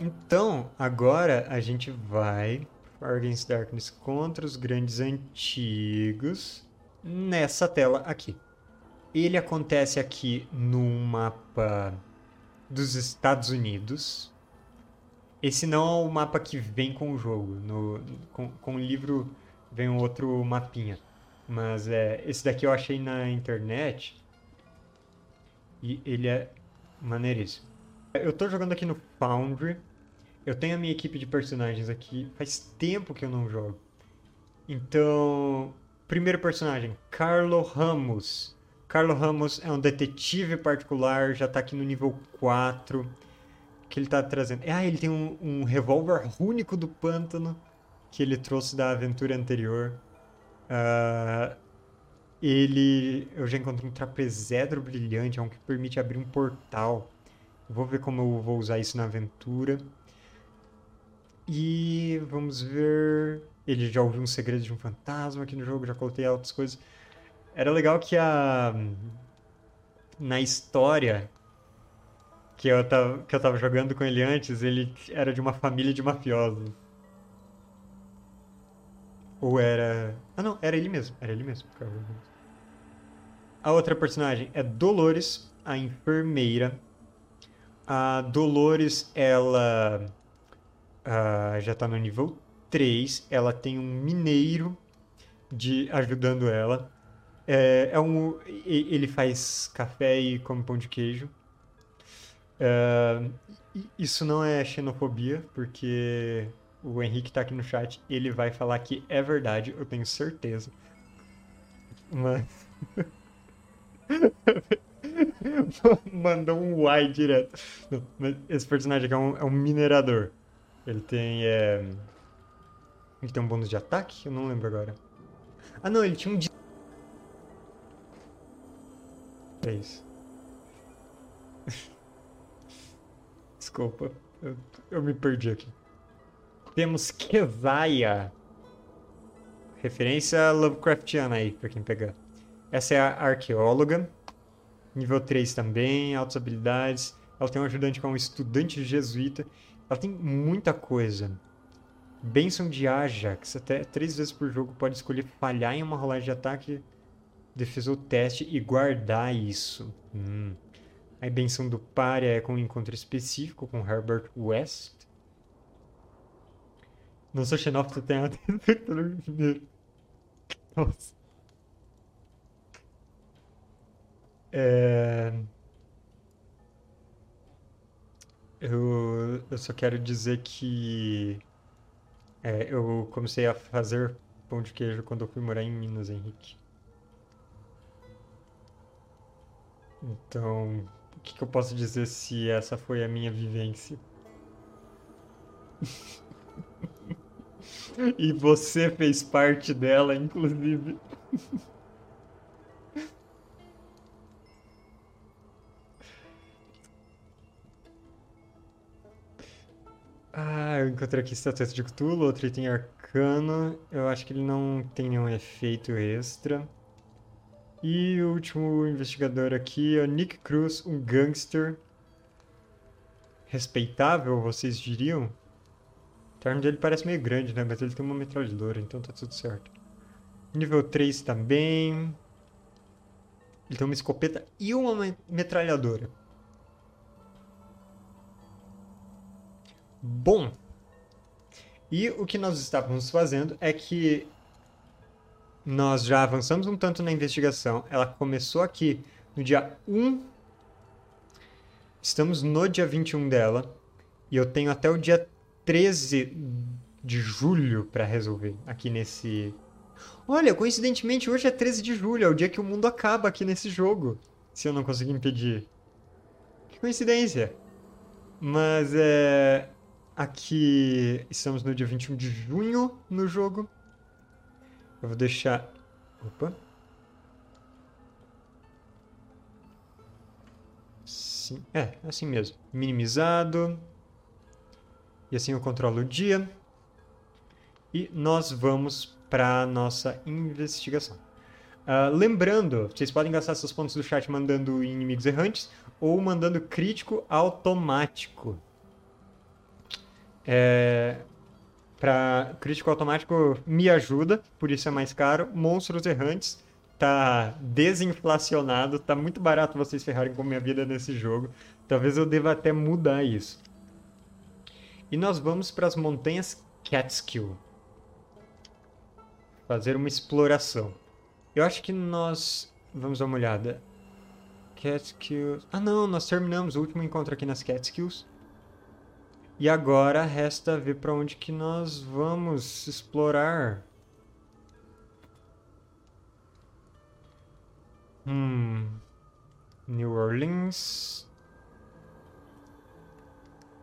Então, agora a gente vai Far Against Darkness contra os grandes antigos nessa tela aqui. Ele acontece aqui num mapa dos Estados Unidos. Esse não é o mapa que vem com o jogo. No, com, com o livro vem um outro mapinha. Mas é, esse daqui eu achei na internet. E ele é maneiríssimo. Eu tô jogando aqui no Foundry. Eu tenho a minha equipe de personagens aqui. Faz tempo que eu não jogo. Então, primeiro personagem, Carlo Ramos. Carlo Ramos é um detetive particular, já tá aqui no nível 4. Que ele tá trazendo. Ah, ele tem um, um revólver único do pântano que ele trouxe da aventura anterior. Uh, ele. Eu já encontrei um trapezedro brilhante, é um que permite abrir um portal. Vou ver como eu vou usar isso na aventura. E vamos ver. Ele já ouviu um segredo de um fantasma aqui no jogo, já coloquei outras coisas. Era legal que a. Na história que eu, tava, que eu tava jogando com ele antes, ele era de uma família de mafiosos. Ou era. Ah, não, era ele mesmo. Era ele mesmo. A outra personagem é Dolores, a enfermeira a Dolores, ela uh, já tá no nível 3. Ela tem um mineiro de ajudando ela. É, é um, ele faz café e come pão de queijo. Uh, isso não é xenofobia, porque o Henrique tá aqui no chat, ele vai falar que é verdade, eu tenho certeza. Mas. Mandou um Y direto. esse personagem aqui é um, é um minerador. Ele tem. É... Ele tem um bônus de ataque? Eu não lembro agora. Ah, não, ele tinha um. É isso. Desculpa, eu, eu me perdi aqui. Temos Kevaia. Referência Lovecraftiana aí, pra quem pegar. Essa é a arqueóloga. Nível 3 também, altas habilidades. Ela tem um ajudante que é um estudante jesuíta. Ela tem muita coisa. Benção de Ajax. Até três vezes por jogo pode escolher falhar em uma rolagem de ataque, defesa ou teste e guardar isso. Hum. A benção do Pária é com um encontro específico com Herbert West. Não sou xenófobo, tem a Nossa. É... Eu, eu só quero dizer que é, eu comecei a fazer pão de queijo quando eu fui morar em Minas, Henrique. Então, o que, que eu posso dizer se essa foi a minha vivência? e você fez parte dela, inclusive. eu encontrei aqui estatueta de Cthulhu, outro item arcano. Eu acho que ele não tem nenhum efeito extra. E o último investigador aqui é Nick Cruz, um gangster. Respeitável, vocês diriam? O termo dele parece meio grande, né? Mas ele tem uma metralhadora, então tá tudo certo. Nível 3 também. Ele tem uma escopeta e uma metralhadora. Bom, e o que nós estávamos fazendo é que nós já avançamos um tanto na investigação. Ela começou aqui no dia 1. Estamos no dia 21 dela. E eu tenho até o dia 13 de julho para resolver aqui nesse. Olha, coincidentemente hoje é 13 de julho, é o dia que o mundo acaba aqui nesse jogo. Se eu não conseguir impedir. Que coincidência. Mas é. Aqui estamos no dia 21 de junho no jogo. Eu vou deixar. Opa. Sim, é, assim mesmo. Minimizado. E assim eu controlo o dia. E nós vamos para nossa investigação. Uh, lembrando, vocês podem gastar seus pontos do chat mandando inimigos errantes ou mandando crítico automático É, para crítico automático me ajuda, por isso é mais caro. Monstros errantes tá desinflacionado, tá muito barato vocês ferrarem com minha vida nesse jogo. Talvez eu deva até mudar isso. E nós vamos para as montanhas Catskill. Fazer uma exploração. Eu acho que nós vamos dar uma olhada. Catskills. Ah, não, nós terminamos o último encontro aqui nas Catskills. E agora resta ver para onde que nós vamos explorar. Hum. New Orleans.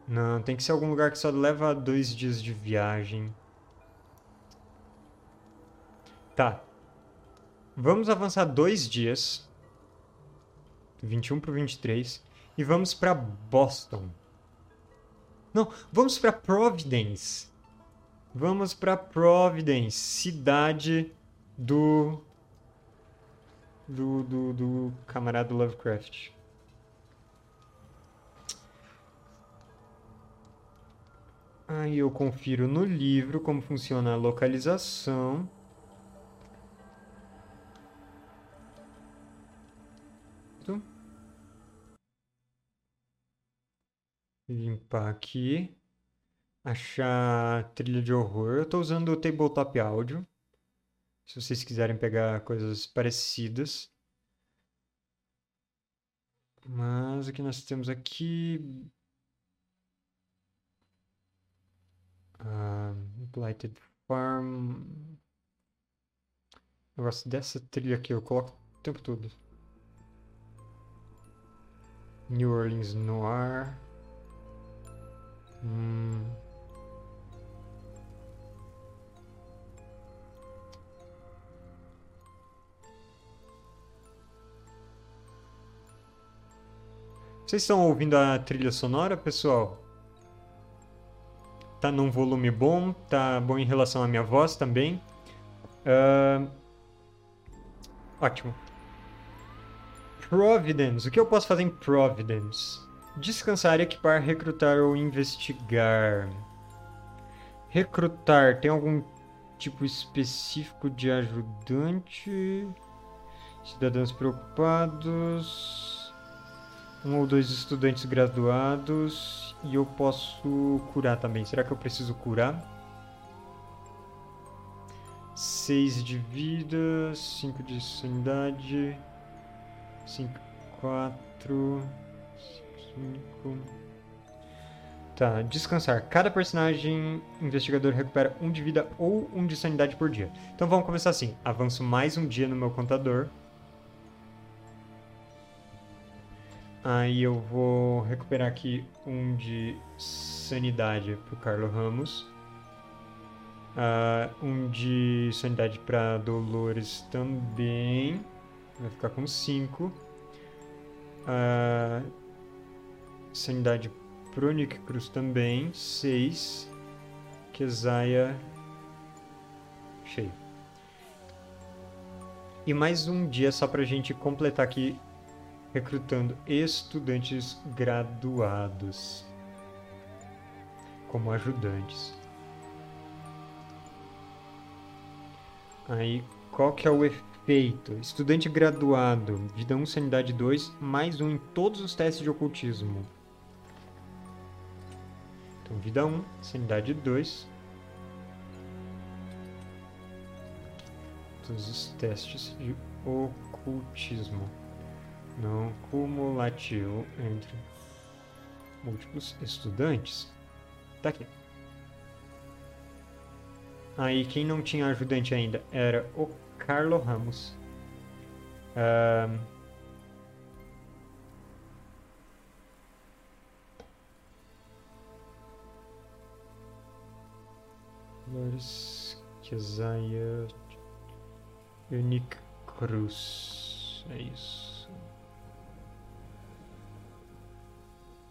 Não, tem que ser algum lugar que só leva dois dias de viagem. Tá. Vamos avançar dois dias. 21 para 23. E vamos para Boston. Não, vamos para Providence. Vamos para Providence, cidade do, do do, do camarada Lovecraft. Aí eu confiro no livro como funciona a localização. Limpar aqui. Achar trilha de horror. Eu estou usando o Tabletop Audio. Se vocês quiserem pegar coisas parecidas. Mas o que nós temos aqui... Uh, Blighted Farm... Eu gosto dessa trilha aqui, eu coloco o tempo todo. New Orleans Noir... Vocês estão ouvindo a trilha sonora, pessoal? Tá num volume bom, tá bom em relação à minha voz também. Uh... Ótimo. Providence. O que eu posso fazer em Providence? Descansar, equipar, recrutar ou investigar. Recrutar. Tem algum tipo específico de ajudante? Cidadãos preocupados. Um ou dois estudantes graduados. E eu posso curar também. Será que eu preciso curar? 6 de vida, 5 de sanidade, 5, 4. Tá, descansar. Cada personagem investigador recupera um de vida ou um de sanidade por dia. Então vamos começar assim. Avanço mais um dia no meu contador. Aí eu vou recuperar aqui um de sanidade pro Carlos Ramos. Uh, um de sanidade para Dolores também. Vai ficar com 5. Uh, Sanidade pro Nick Cruz também. 6. Kesaia. Cheio. E mais um dia só pra gente completar aqui recrutando estudantes graduados como ajudantes. Aí, qual que é o efeito? Estudante graduado, vida 1, sanidade 2, mais um em todos os testes de ocultismo. Então, vida 1, sanidade 2. Todos os testes de ocultismo. Não cumulativo entre múltiplos estudantes. Tá aqui. Aí, quem não tinha ajudante ainda era o Carlo Ramos. Um, Flores, Kesaia, Unique Cruz. É isso.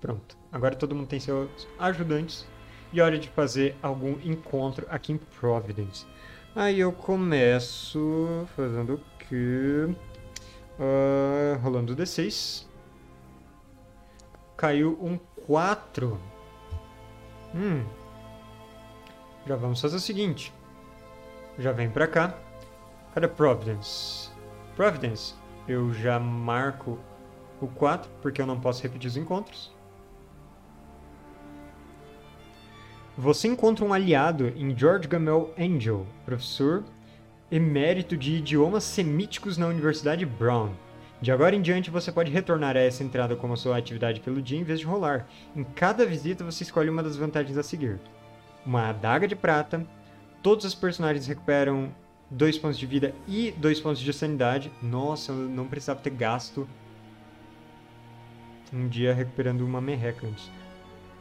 Pronto. Agora todo mundo tem seus ajudantes. E hora de fazer algum encontro aqui em Providence. Aí eu começo fazendo o que? Uh, rolando D6. Caiu um 4. Hum, Já vamos fazer o seguinte. Já vem pra cá. Cadê Providence? Providence, eu já marco o 4, porque eu não posso repetir os encontros. Você encontra um aliado em George Gamel Angel, professor emérito de idiomas semíticos na Universidade Brown. De agora em diante, você pode retornar a essa entrada como sua atividade pelo dia em vez de rolar. Em cada visita, você escolhe uma das vantagens a seguir. Uma adaga de prata, todos os personagens recuperam dois pontos de vida e dois pontos de sanidade. Nossa, eu não precisava ter gasto um dia recuperando uma merreca antes.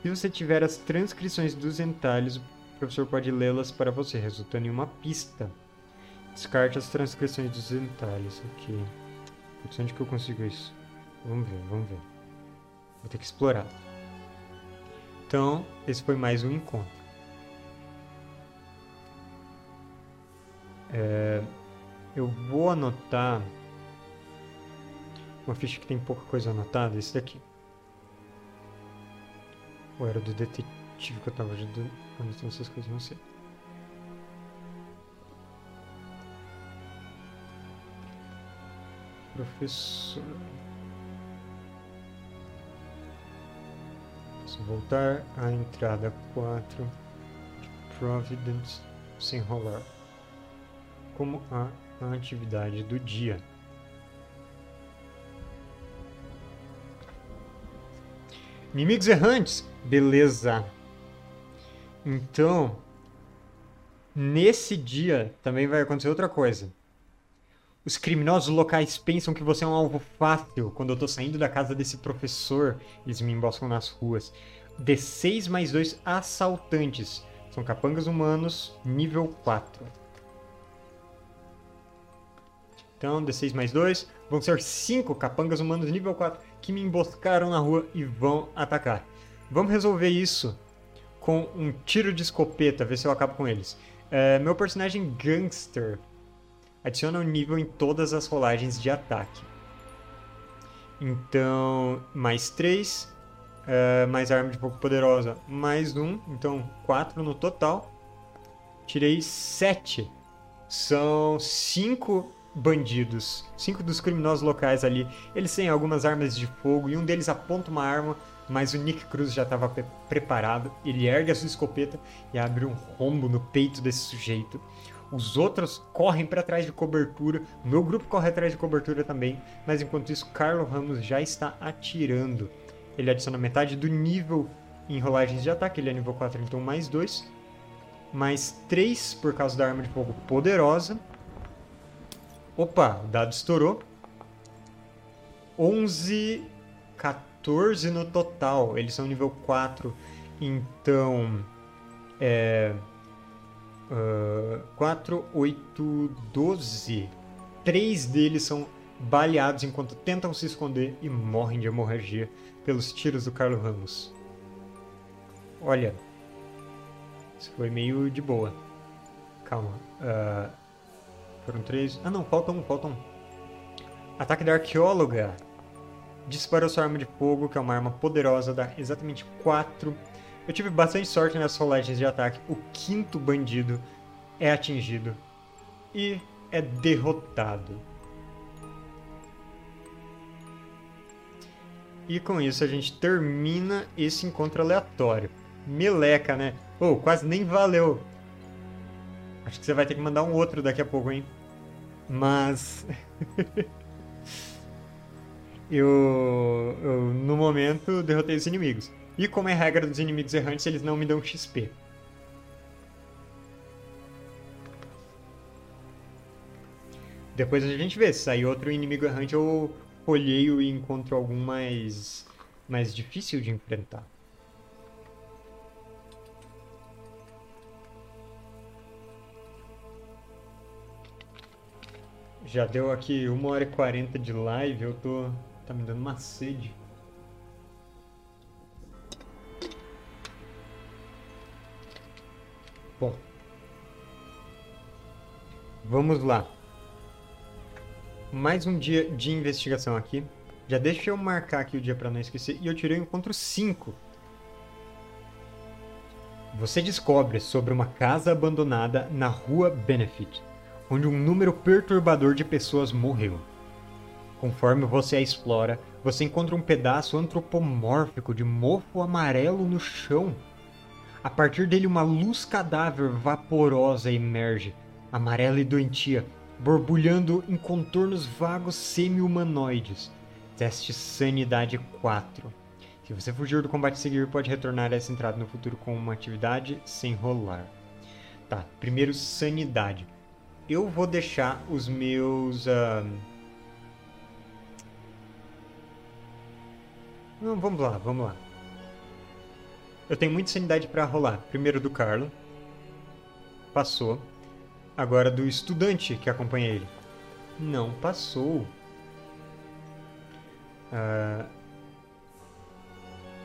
Se você tiver as transcrições dos entalhos, o professor pode lê-las para você, resultando em uma pista. Descarte as transcrições dos entalhos aqui. Onde que eu consigo isso? Vamos ver, vamos ver. Vou ter que explorar. Então, esse foi mais um encontro. É, eu vou anotar uma ficha que tem pouca coisa anotada, esse daqui. Ou era do detetive que eu estava ajudando anotando essas coisas, não sei. Professor. Posso voltar à entrada 4 de Providence sem rolar. Como a, atividade do dia. Inimigos errantes. Beleza. Então, nesse dia também vai acontecer outra coisa. Os criminosos locais pensam que você é um alvo fácil. Quando eu tô saindo da casa desse professor, eles me emboscam nas ruas. D6 mais 2 assaltantes. São capangas humanos, nível 4. Então, D6 mais 2. Vão ser 5 capangas humanos, nível 4, que me emboscaram na rua e vão atacar. Vamos resolver isso com um tiro de escopeta, ver se eu acabo com eles. É, meu personagem Gangster adiciona um nível em todas as rolagens de ataque. Então, mais 3, uh, é, mais arma de fogo poderosa, mais 1, então 4 no total. Tirei 7. São 5 bandidos, 5 dos criminosos locais ali. Eles têm algumas armas de fogo e um deles aponta uma arma, mas o Nick Cruz já estava pre preparado. Ele ergue a sua escopeta e abre um rombo no peito desse sujeito. Os outros correm para trás de cobertura. Meu grupo corre atrás de cobertura também. Mas enquanto isso, Carlos Ramos já está atirando. Ele adiciona metade do nível em rolagens de ataque. Ele é nível 4, então mais 2. Mais 3 por causa da arma de fogo poderosa. Opa, o dado estourou. 11, 14 no total. Eles são nível 4. Então, é, 4, 8, 12. Três deles são baleados enquanto tentam se esconder e morrem de hemorragia pelos tiros do Carlos Ramos. Olha, isso foi meio de boa. Calma. Uh, foram três. Ah, não, falta um, falta um. Ataque da arqueóloga. Disparou sua arma de fogo, que é uma arma poderosa, dá exatamente 4 eu tive bastante sorte nessas rolagens de ataque. O quinto bandido é atingido e é derrotado. E com isso a gente termina esse encontro aleatório. Meleca, né? Oh, quase nem valeu. Acho que você vai ter que mandar um outro daqui a pouco, hein? Mas. eu, eu, no momento, derrotei os inimigos. E como é regra dos inimigos errantes, eles não me dão XP. Depois a gente vê, se sair outro inimigo errante eu olheio e encontro algum mais, mais difícil de enfrentar. Já deu aqui 1 hora e 40 de live, eu tô... tá me dando uma sede. Bom. Vamos lá. Mais um dia de investigação aqui. Já deixa eu marcar aqui o dia para não esquecer. E eu tirei o encontro 5. Você descobre sobre uma casa abandonada na rua Benefit, onde um número perturbador de pessoas morreu. Conforme você a explora, você encontra um pedaço antropomórfico de mofo amarelo no chão. A partir dele, uma luz cadáver vaporosa emerge, amarela e doentia, borbulhando em contornos vagos semi-humanoides. Teste Sanidade 4. Se você fugir do combate seguir, pode retornar a essa entrada no futuro com uma atividade sem rolar. Tá, primeiro Sanidade. Eu vou deixar os meus... Uh... Não, vamos lá, vamos lá. Eu tenho muita sanidade para rolar. Primeiro do Carlo. Passou. Agora do estudante que acompanha ele. Não passou. Uh,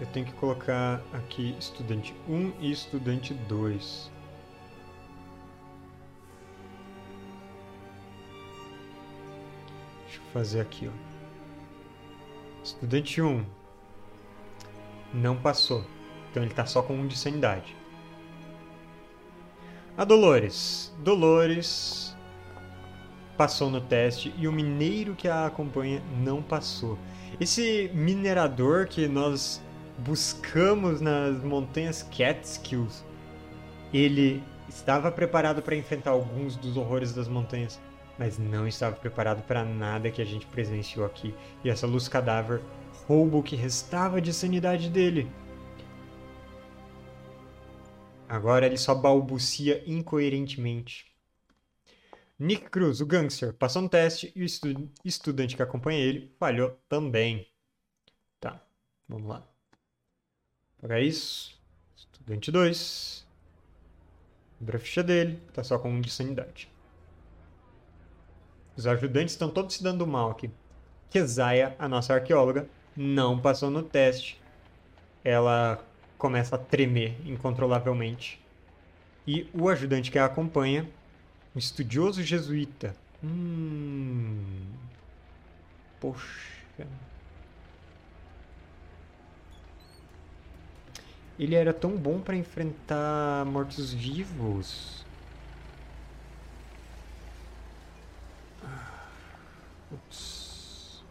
eu tenho que colocar aqui estudante 1 e estudante 2. Fazer aqui, ó. Estudante 1 não passou. Então ele está só com um de sanidade. A Dolores. Dolores passou no teste e o mineiro que a acompanha não passou. Esse minerador que nós buscamos nas montanhas Catskills, ele estava preparado para enfrentar alguns dos horrores das montanhas, mas não estava preparado para nada que a gente presenciou aqui. E essa luz cadáver rouba o que restava de sanidade dele. Agora ele só balbucia incoerentemente. Nick Cruz, o gangster, passou no teste e o estu estudante que acompanha ele falhou também. Tá, vamos lá. Para isso, estudante 2. Abre a ficha dele, tá só com um de sanidade. Os ajudantes estão todos se dando mal aqui. Kezaia, a nossa arqueóloga, não passou no teste. Ela começa a tremer incontrolavelmente. E o ajudante que a acompanha, um estudioso jesuíta. Hum. Poxa. Ele era tão bom para enfrentar mortos-vivos. Ups.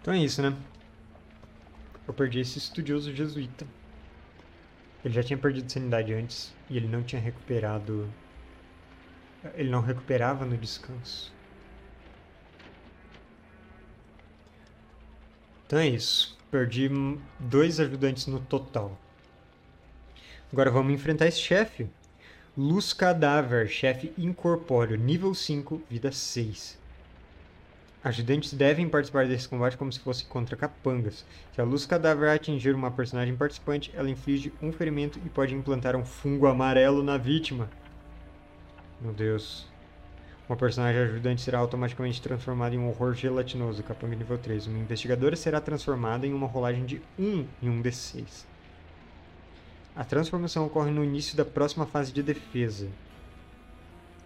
Então é isso, né? Eu perdi esse estudioso jesuíta. Ele já tinha perdido sanidade antes e ele não tinha recuperado. Ele não recuperava no descanso. Então é isso. Perdi dois ajudantes no total. Agora vamos enfrentar esse chefe. Luz Cadáver, chefe incorpóreo, nível 5, vida 6. Ajudantes devem participar desse combate como se fosse contra capangas. Se a luz cadáver atingir uma personagem participante, ela inflige um ferimento e pode implantar um fungo amarelo na vítima. Meu Deus. Uma personagem ajudante será automaticamente transformada em um horror gelatinoso, capanga nível 3. Uma investigadora será transformada em uma rolagem de 1 em um D6. A transformação ocorre no início da próxima fase de defesa.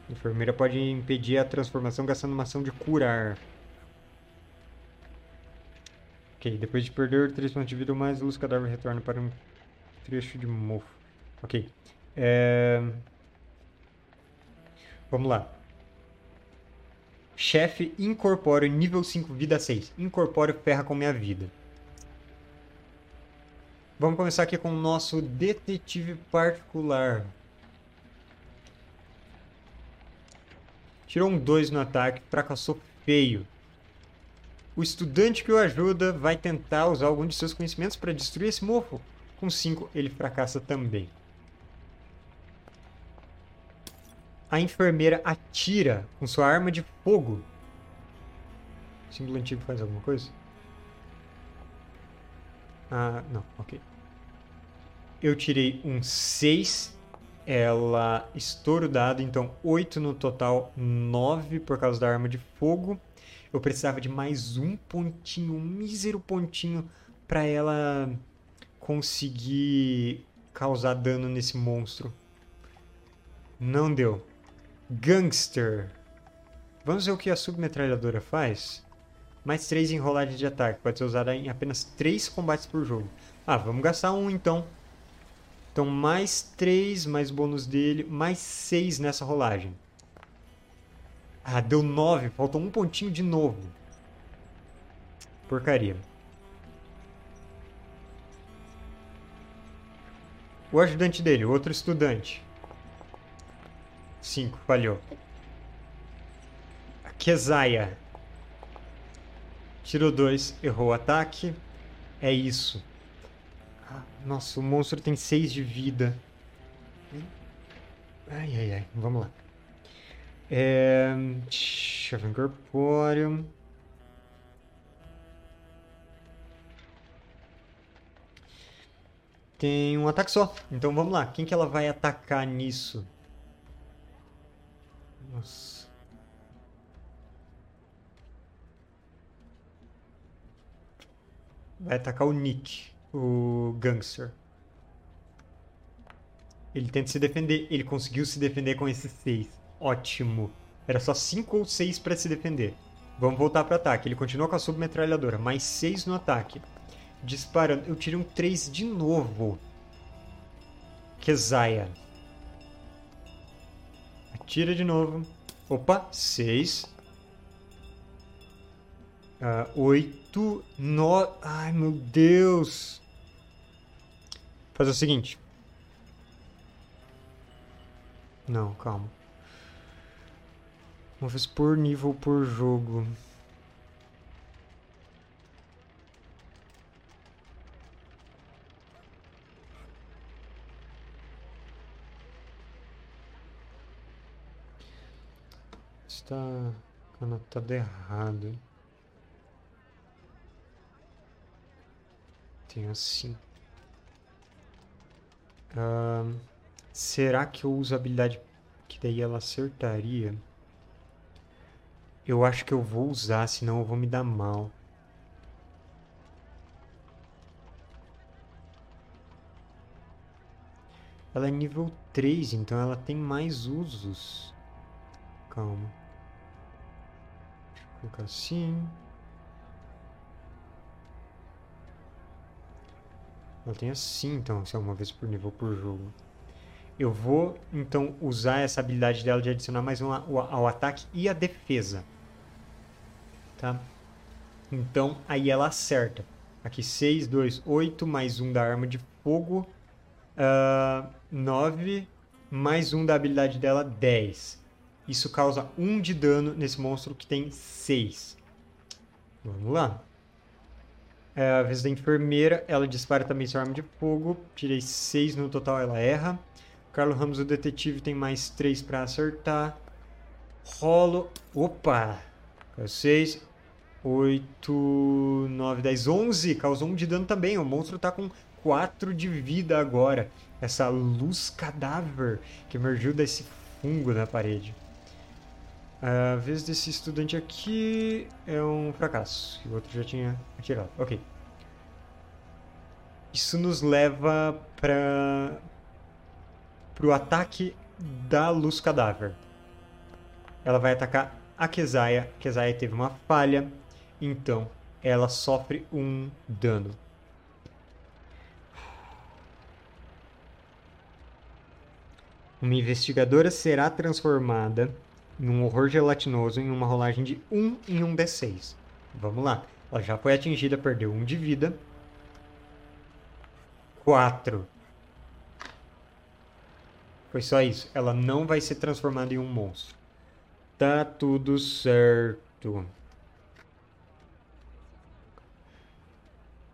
A enfermeira pode impedir a transformação gastando uma ação de curar. Ok, depois de perder 3 pontos de vida ou mais, luz cadáver retorna para um trecho de mofo. Ok. É... Vamos lá. Chefe incorpóreo nível 5, vida 6. Incorpóreo ferra com minha vida. Vamos começar aqui com o nosso detetive particular. Tirou um 2 no ataque, fracassou feio. O estudante que o ajuda vai tentar usar algum de seus conhecimentos para destruir esse mofo. Com 5, ele fracassa também. A enfermeira atira com sua arma de fogo. O símbolo antigo faz alguma coisa? Ah, não, ok. Eu tirei um 6. Ela estoura o dado, então 8 no total, 9 por causa da arma de fogo eu precisava de mais um pontinho, um mísero pontinho para ela conseguir causar dano nesse monstro. Não deu. Gangster. Vamos ver o que a submetralhadora faz? Mais 3 em rolagem de ataque. Pode ser usada em apenas 3 combates por jogo. Ah, vamos gastar um então. Então, mais 3, mais bônus dele, mais 6 nessa rolagem. Ah, deu 9. Faltou um pontinho de novo. Porcaria. O ajudante dele, outro estudante. 5, falhou. A Kezaia. Tirou 2, errou o ataque. É isso. Nossa, o monstro tem 6 de vida. Ai, ai, ai. Vamos lá. É... Chave incorpóreo. Tem um ataque só. Então vamos lá. Quem que ela vai atacar nisso? Nossa. Vai atacar o Nick o gangster. Ele tenta se defender. Ele conseguiu se defender com esses 6. Ótimo. Era só 5 ou 6 para se defender. Vamos voltar para ataque. Ele continua com a submetralhadora. Mais 6 no ataque. Disparando. Eu tirei um 3 de novo. Kezaia. Atira de novo. Opa, 6. Uh, 8. 9. Ai, meu Deus fazer o seguinte. Não, calma. Vamos ver por nível por jogo. Está anotado errado. Tem assim. Uh, será que eu uso a habilidade que daí ela acertaria? Eu acho que eu vou usar, senão eu vou me dar mal. Ela é nível 3, então ela tem mais usos. Calma. Deixa eu colocar assim. Ela tem assim, então, se é uma vez por nível por jogo. Eu vou, então, usar essa habilidade dela de adicionar mais um ao ataque e a defesa. Tá? Então, aí ela acerta. Aqui 6, 2, 8, mais um da arma de fogo. Uh, 9, mais um da habilidade dela, 10. Isso causa 1 de dano nesse monstro que tem 6. Vamos lá. É, a vez da enfermeira, ela dispara também sua arma de fogo. Tirei 6 no total, ela erra. Carlos Ramos, o detetive, tem mais 3 para acertar. Rolo. Opa! 6, 8, 9, 10, 11. Causou 1 de dano também. O monstro tá com 4 de vida agora. Essa luz cadáver que emergiu desse fungo na parede. A vez desse estudante aqui é um fracasso. O outro já tinha atirado. Ok. Isso nos leva para o ataque da luz cadáver. Ela vai atacar a Kesaia. A Kesaia teve uma falha, então ela sofre um dano. Uma investigadora será transformada num horror gelatinoso em uma rolagem de 1 em 1 D6. Vamos lá. Ela já foi atingida, perdeu 1 de vida. 4. Foi só isso. Ela não vai ser transformada em um monstro. Tá tudo certo.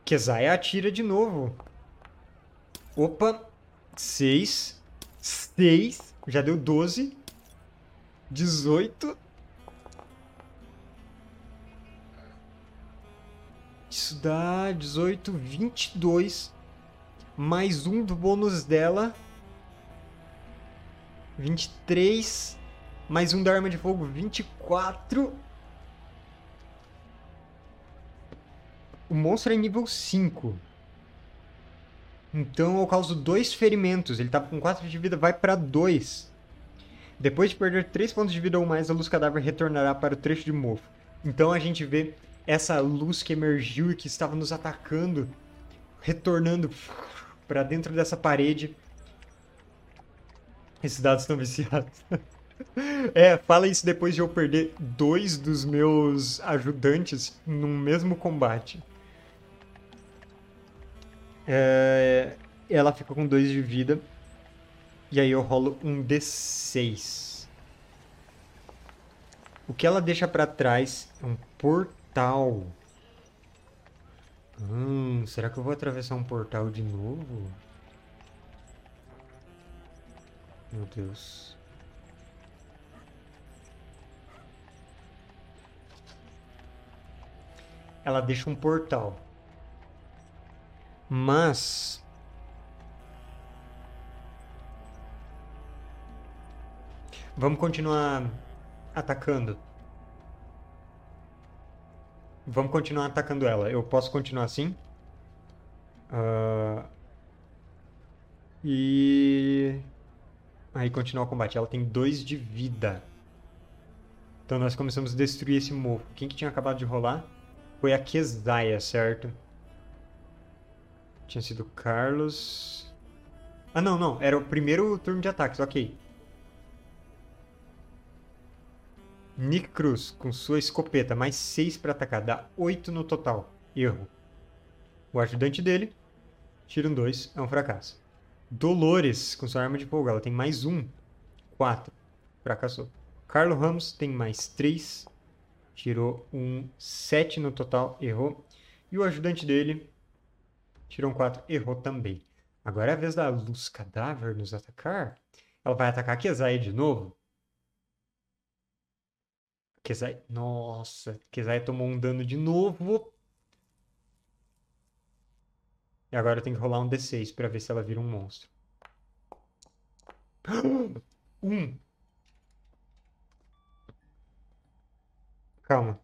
Kezaya atira de novo. Opa. 6. 6. Já deu 12. 18. Isso dá 18, 22. Mais um do bônus dela. 23. Mais um da arma de fogo, 24. O monstro é nível 5. Então eu causo dois ferimentos. Ele tava com 4 de vida, vai para 2. Depois de perder 3 pontos de vida ou mais, a luz cadáver retornará para o trecho de mofo. Então a gente vê essa luz que emergiu e que estava nos atacando, retornando para dentro dessa parede. Esses dados estão viciados. É, fala isso depois de eu perder dois dos meus ajudantes num mesmo combate. É, ela fica com dois de vida. E aí eu rolo um D6. O que ela deixa para trás é um portal. Hum, será que eu vou atravessar um portal de novo? Meu Deus. Ela deixa um portal. Mas Vamos continuar atacando. Vamos continuar atacando ela. Eu posso continuar assim? Uh... E... Aí continuar o combate. Ela tem dois de vida. Então nós começamos a destruir esse mofo. Quem que tinha acabado de rolar? Foi a Kezaia, certo? Tinha sido Carlos... Ah, não, não. Era o primeiro turno de ataques. Ok. Nick Cruz, com sua escopeta, mais 6 para atacar, dá 8 no total. Erro. O ajudante dele, tira um 2, é um fracasso. Dolores, com sua arma de fogo, ela tem mais 1, 4, fracassou. Carlos Ramos tem mais 3, tirou um 7 no total, errou. E o ajudante dele tirou um 4, errou também. Agora é a vez da Luz Cadáver nos atacar. Ela vai atacar a Kezai de novo. Kezai. Nossa, Kezai tomou um dano de novo. E agora eu tenho que rolar um D6 pra ver se ela vira um monstro. Um. Calma.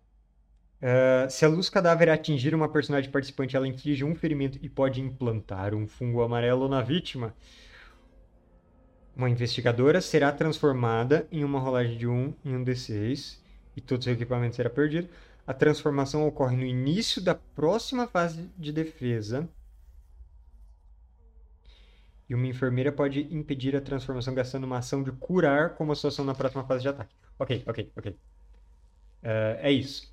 Uh, se a luz cadáver atingir uma personagem participante, ela inflige um ferimento e pode implantar um fungo amarelo na vítima. Uma investigadora será transformada em uma rolagem de 1 em um D6 e todo seu equipamento será perdido. A transformação ocorre no início da próxima fase de defesa. E uma enfermeira pode impedir a transformação gastando uma ação de curar como a ação na próxima fase de ataque. Ok, ok, ok. Uh, é isso.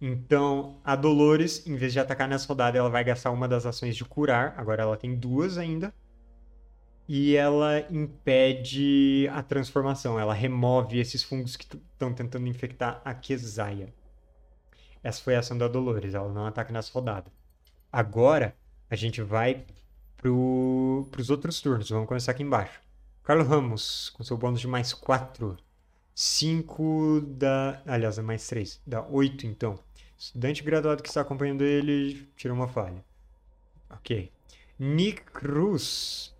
Então, a Dolores, em vez de atacar nessa rodada, ela vai gastar uma das ações de curar. Agora ela tem duas ainda e ela impede a transformação. Ela remove esses fungos que estão tentando infectar a Kesaia. Essa foi a ação da Dolores, ela não ataca nessa rodada. Agora, a gente vai para os outros turnos. Vamos começar aqui embaixo. Carlos Ramos, com seu bônus de mais 4. 5 da. Aliás, é mais 3. Dá 8 então. Estudante graduado que está acompanhando ele tirou uma falha. Ok. Nick Cruz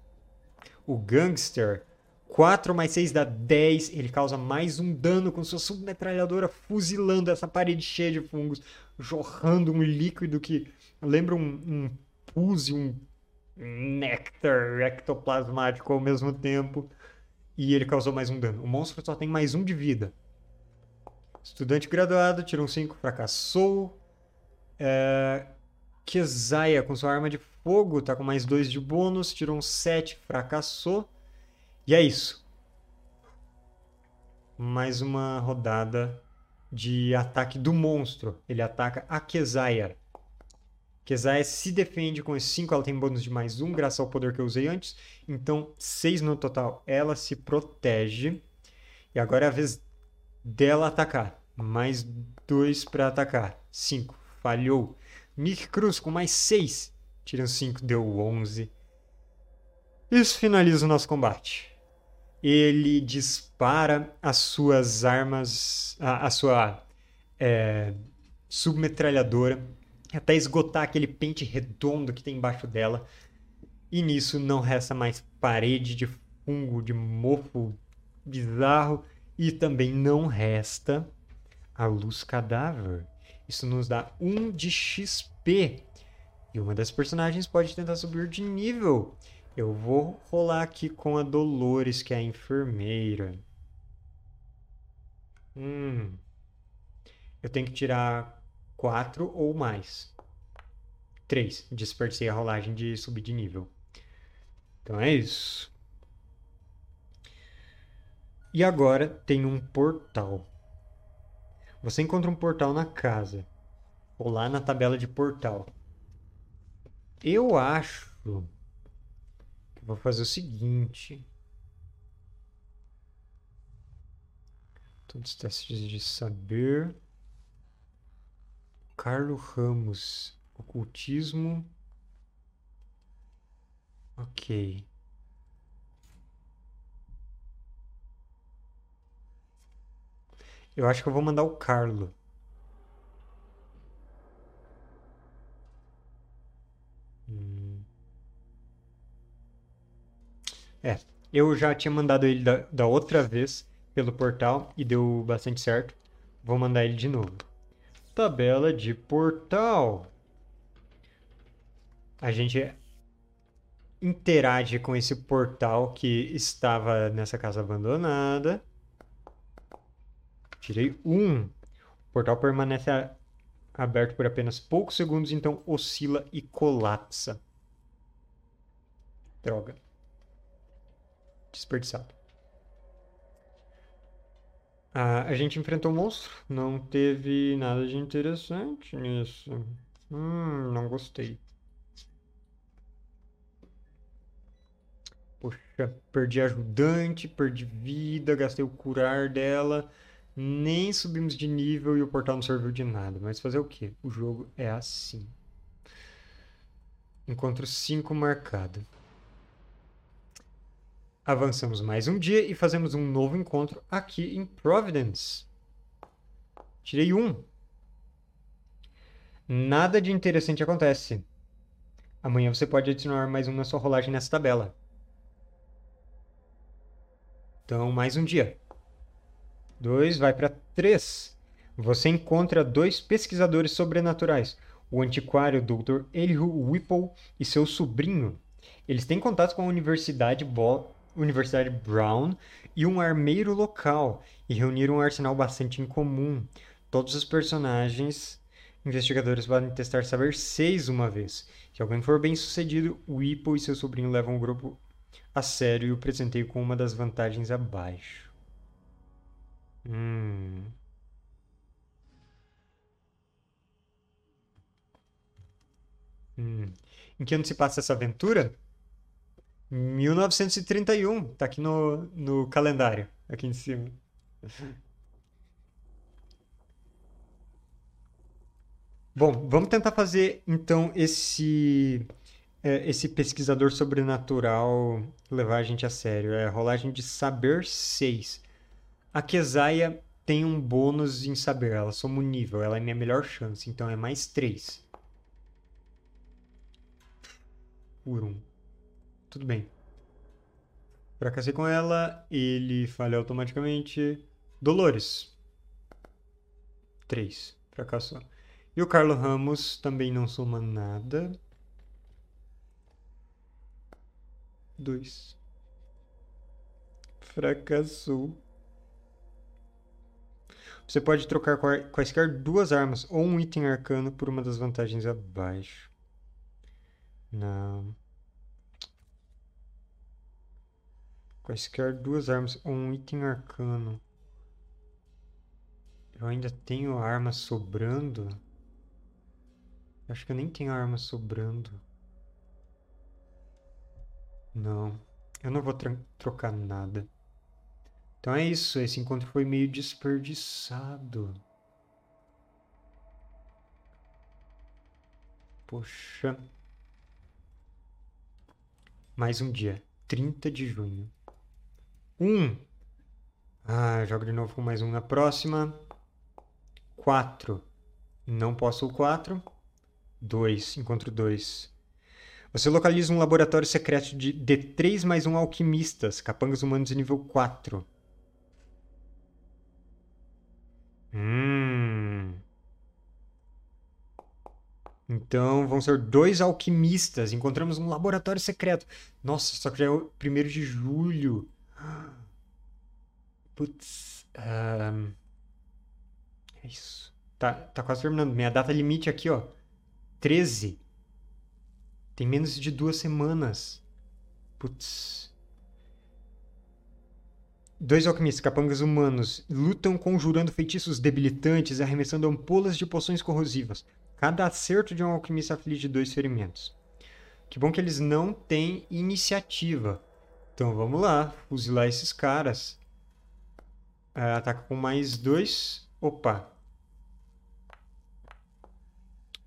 o Gangster. 4 mais 6 dá 10. Ele causa mais um dano com sua submetralhadora fuzilando essa parede cheia de fungos, jorrando um líquido que lembra um, um pus e um néctar ectoplasmático ao mesmo tempo. E ele causou mais um dano. O monstro só tem mais um de vida. Estudante graduado, tirou um 5, fracassou. É... Kezaia, com sua arma de fogo, tá com mais dois de bônus, tirou um 7, fracassou. E é isso. Mais uma rodada de ataque do monstro. Ele ataca a Kezaia. Kezaia se defende com esse 5, ela tem bônus de mais 1, graças ao poder que eu usei antes. Então, 6 no total. Ela se protege. E agora é a vez dela atacar. Mais 2 para atacar. 5. Falhou. Nick Cruz com mais 6. Tiram 5, deu 11. Isso finaliza o nosso combate. Ele dispara as suas armas, a, a sua é, submetralhadora, até esgotar aquele pente redondo que tem embaixo dela. E nisso não resta mais parede de fungo, de mofo bizarro. E também não resta a luz cadáver. Isso nos dá 1 de XP. E uma das personagens pode tentar subir de nível. Eu vou rolar aqui com a Dolores, que é a enfermeira. Hum. Eu tenho que tirar 4 ou mais. 3. Desperdicei a rolagem de subir de nível. Então é isso. E agora tem um portal. Você encontra um portal na casa. Ou lá na tabela de portal. Eu acho que vou fazer o seguinte. Todos os testes de saber. Carlo Ramos. Ocultismo. Ok. Eu acho que eu vou mandar o Carlo. É, eu já tinha mandado ele da, da outra vez pelo portal e deu bastante certo. Vou mandar ele de novo. Tabela de portal. A gente interage com esse portal que estava nessa casa abandonada. Tirei um. O portal permanece aberto por apenas poucos segundos, então oscila e colapsa. Droga. Desperdiçado. Ah, a gente enfrentou um monstro. Não teve nada de interessante nisso. Hum, não gostei. Poxa, perdi ajudante, perdi vida, gastei o curar dela. Nem subimos de nível e o portal não serviu de nada. Mas fazer o quê? O jogo é assim. Encontro 5 marcado. Avançamos mais um dia e fazemos um novo encontro aqui em Providence. Tirei um. Nada de interessante acontece. Amanhã você pode adicionar mais um na sua rolagem nessa tabela. Então, mais um dia. Dois vai para três. Você encontra dois pesquisadores sobrenaturais, o antiquário Dr. Elihu Whipple e seu sobrinho. Eles têm contato com a Universidade Bo Universidade Brown e um armeiro local e reuniram um arsenal bastante incomum. Todos os personagens investigadores podem testar saber seis uma vez. Se alguém for bem sucedido, Whipple e seu sobrinho levam o grupo a sério e o presenteio com uma das vantagens abaixo. Hum. Hum. Em que ano se passa essa aventura? 1931, tá aqui no, no calendário, aqui em cima. Bom, vamos tentar fazer então esse é, esse pesquisador sobrenatural levar a gente a sério. É rolagem de saber 6. A Kesaia tem um bônus em saber, ela soma um nível, ela é minha melhor chance, então é mais 3. Por 1. Um. Tudo bem. Fracassei com ela, ele falha automaticamente. Dolores. 3. Fracassou. E o Carlos Ramos também não soma nada. 2. Fracassou. Você pode trocar quaisquer duas armas ou um item arcano por uma das vantagens abaixo. Não. Quaisquer duas armas ou um item arcano. Eu ainda tenho arma sobrando? Acho que eu nem tenho arma sobrando. Não, eu não vou trocar nada. Então é isso, esse encontro foi meio desperdiçado. Poxa. Mais um dia, 30 de junho. Um. Ah, jogo de novo com mais um na próxima. Quatro. Não posso o quatro. Dois. Encontro dois. Você localiza um laboratório secreto de D3 mais um alquimistas, capangas humanos de nível 4. Hum. Então vão ser dois alquimistas. Encontramos um laboratório secreto. Nossa, só que já é o primeiro de julho. Putz. Um... É isso. Tá, tá quase terminando. Minha data limite aqui, ó. 13. Tem menos de duas semanas. Putz. Dois alquimistas, capangas humanos, lutam conjurando feitiços debilitantes e arremessando ampolas de poções corrosivas. Cada acerto de um alquimista aflige dois ferimentos. Que bom que eles não têm iniciativa. Então vamos lá, fuzilar esses caras. Uh, ataca com mais dois. Opa.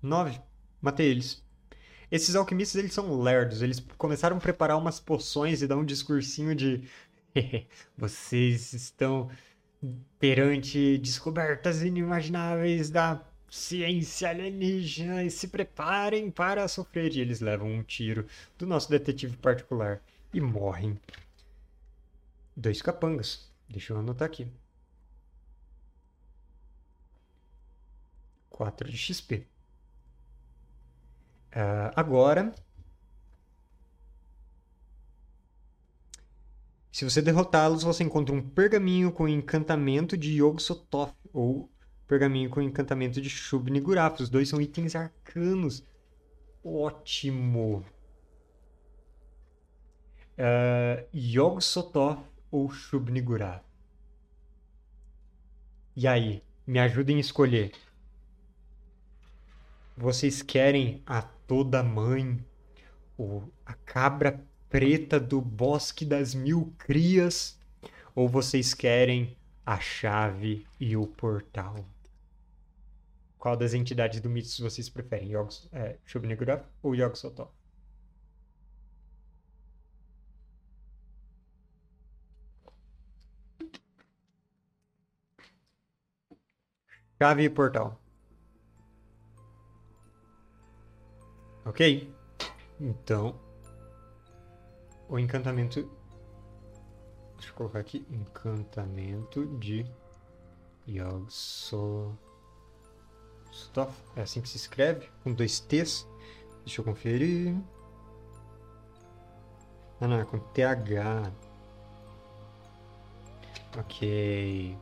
Nove. Matei eles. Esses alquimistas, eles são lerdos. Eles começaram a preparar umas poções e dar um discursinho de... Vocês estão perante descobertas inimagináveis da ciência alienígena e se preparem para sofrer. E eles levam um tiro do nosso detetive particular e morrem. Dois capangas. Deixa eu anotar aqui. 4 de XP. Uh, ah, agora, se você derrotá-los, você encontra um pergaminho com encantamento de Yog-Sothoth ou pergaminho com encantamento de Shub-Niggurath. Os dois são itens arcanos. Ótimo! Uh, Yog-Sothoth ou Shub-Niggurath? E aí, me ajudem a escolher. Vocês querem a toda mãe, ou a cabra preta do bosque das mil crias, ou vocês querem a chave e o portal? Qual das entidades do Mitos vocês preferem? Yogos, é, Shubnigurath ou Yog Sothoth? Chave e portal. Ok? Então, o encantamento. Deixa eu colocar aqui: encantamento de Yogg-Sothoth. É assim que se escreve, com dois T's. Deixa eu conferir. Ah, não, é com TH. Ok.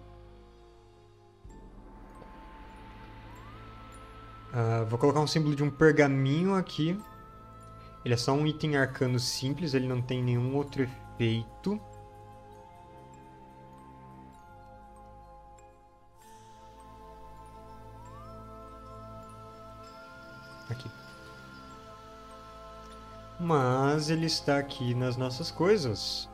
Uh, vou colocar um símbolo de um pergaminho aqui. Ele é só um item arcano simples, ele não tem nenhum outro efeito. Aqui. Mas ele está aqui nas nossas coisas.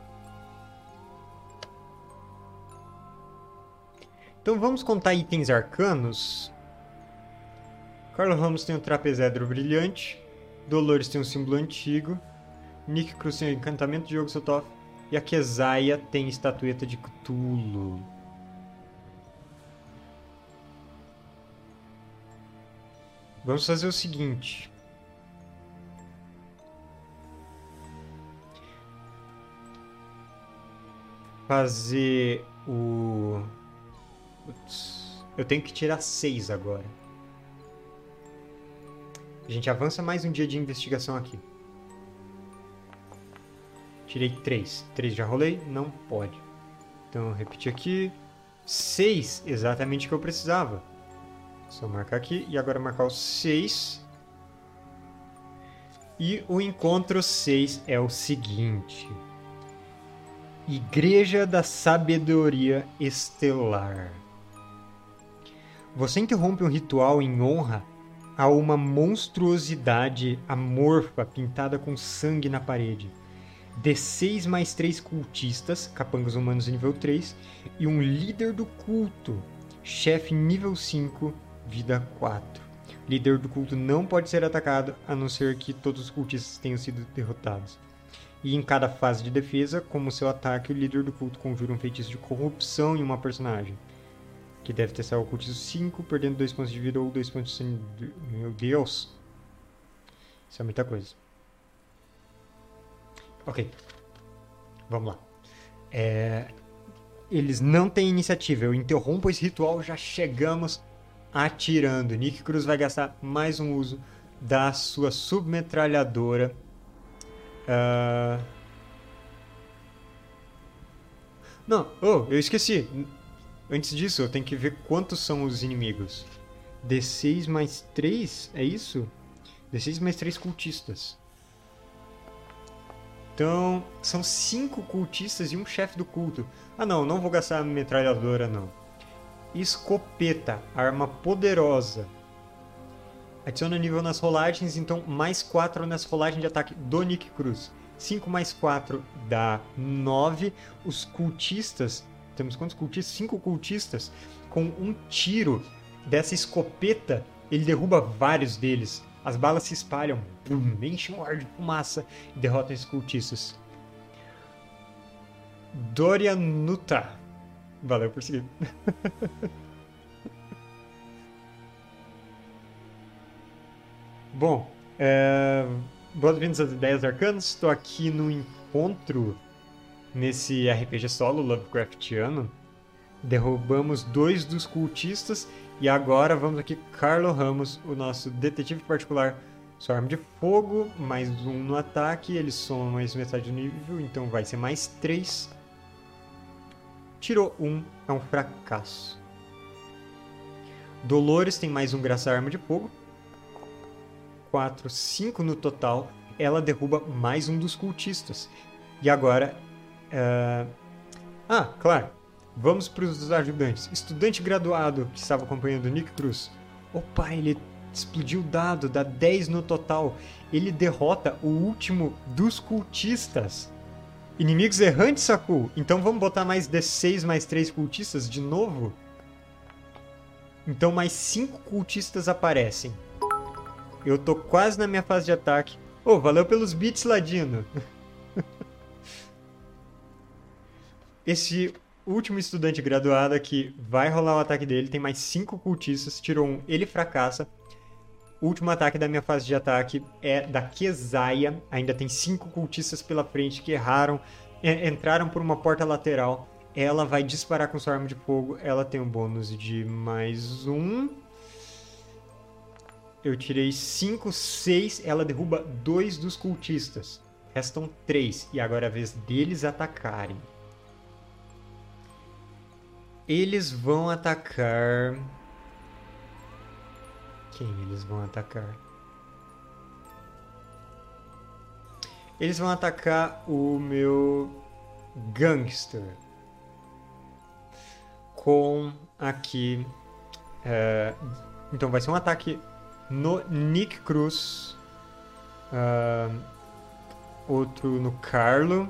Então vamos contar itens arcanos Carlo Ramos tem um trapezedro brilhante. Dolores tem um símbolo antigo. Nick Cruz tem o encantamento de Yogo Sothoth. E a Kesaia tem estatueta de Cthulhu. Vamos fazer o seguinte. Fazer o... Putz, eu tenho que tirar seis agora. A gente avança mais um dia de investigação aqui. Tirei 3. 3 já rolei? Não pode. Então, repetir aqui. 6, exatamente o que eu precisava. Só marcar aqui e agora marcar o 6. E o encontro 6 é o seguinte: Igreja da Sabedoria Estelar. Você interrompe um ritual em honra a uma monstruosidade amorfa pintada com sangue na parede. D6 mais 3 cultistas, capangas humanos nível 3, e um líder do culto, chefe nível 5, vida 4. Líder do culto não pode ser atacado a não ser que todos os cultistas tenham sido derrotados. E em cada fase de defesa, como seu ataque, o líder do culto conjura um feitiço de corrupção em uma personagem que deve testar o ocultismo 5, perdendo 2 pontos de vida ou 2 pontos de. Meu Deus! Isso é muita coisa. Ok. Vamos lá. É... Eles não têm iniciativa. Eu interrompo esse ritual, já chegamos atirando. Nick Cruz vai gastar mais um uso da sua submetralhadora. Uh... Não, oh, eu esqueci. Antes disso, eu tenho que ver quantos são os inimigos. D6 mais 3, é isso? D6 mais 3 cultistas. Então, são 5 cultistas e um chefe do culto. Ah não, não vou gastar a metralhadora não. Escopeta, arma poderosa. Adiciona nível nas rolagens, então mais 4 nessa rolagem de ataque do Nick Cruz. 5 mais 4 dá 9. Os cultistas, temos quantos cultistas? 5 cultistas. Com um tiro dessa escopeta, ele derruba vários deles. As balas se espalham, enchem o ar de fumaça e derrotam esses cultistas. Dorianuta. Valeu por seguir. Bom, é... boas-vindas às Ideias Arcanas. Estou aqui no encontro nesse RPG solo Lovecraftiano. Derrubamos dois dos cultistas e agora vamos aqui, Carlo Ramos, o nosso detetive particular. Sua arma de fogo, mais um no ataque, ele soma mais metade do nível, então vai ser mais três. Tirou um, é um fracasso. Dolores tem mais um graças à arma de fogo. 4, 5 no total. Ela derruba mais um dos cultistas. E agora. Uh... Ah, claro. Vamos para os ajudantes. Estudante graduado que estava acompanhando Nick Cruz. Opa, ele explodiu o dado, dá 10 no total. Ele derrota o último dos cultistas. Inimigos errantes, Saku. Então vamos botar mais D6 mais 3 cultistas de novo? Então mais 5 cultistas aparecem. Eu tô quase na minha fase de ataque. Oh, valeu pelos bits, Ladino. Esse último estudante graduado aqui vai rolar o ataque dele, tem mais cinco cultistas, tirou um, ele fracassa. O último ataque da minha fase de ataque é da Kesaia. Ainda tem cinco cultistas pela frente que erraram, entraram por uma porta lateral. Ela vai disparar com sua arma de fogo. Ela tem um bônus de mais um. Eu tirei 5, 6. Ela derruba dois dos cultistas. Restam três. E agora é a vez deles atacarem. Eles vão atacar. Quem eles vão atacar? Eles vão atacar o meu gangster. Com aqui. É, então vai ser um ataque no Nick Cruz. Uh, outro no Carlo.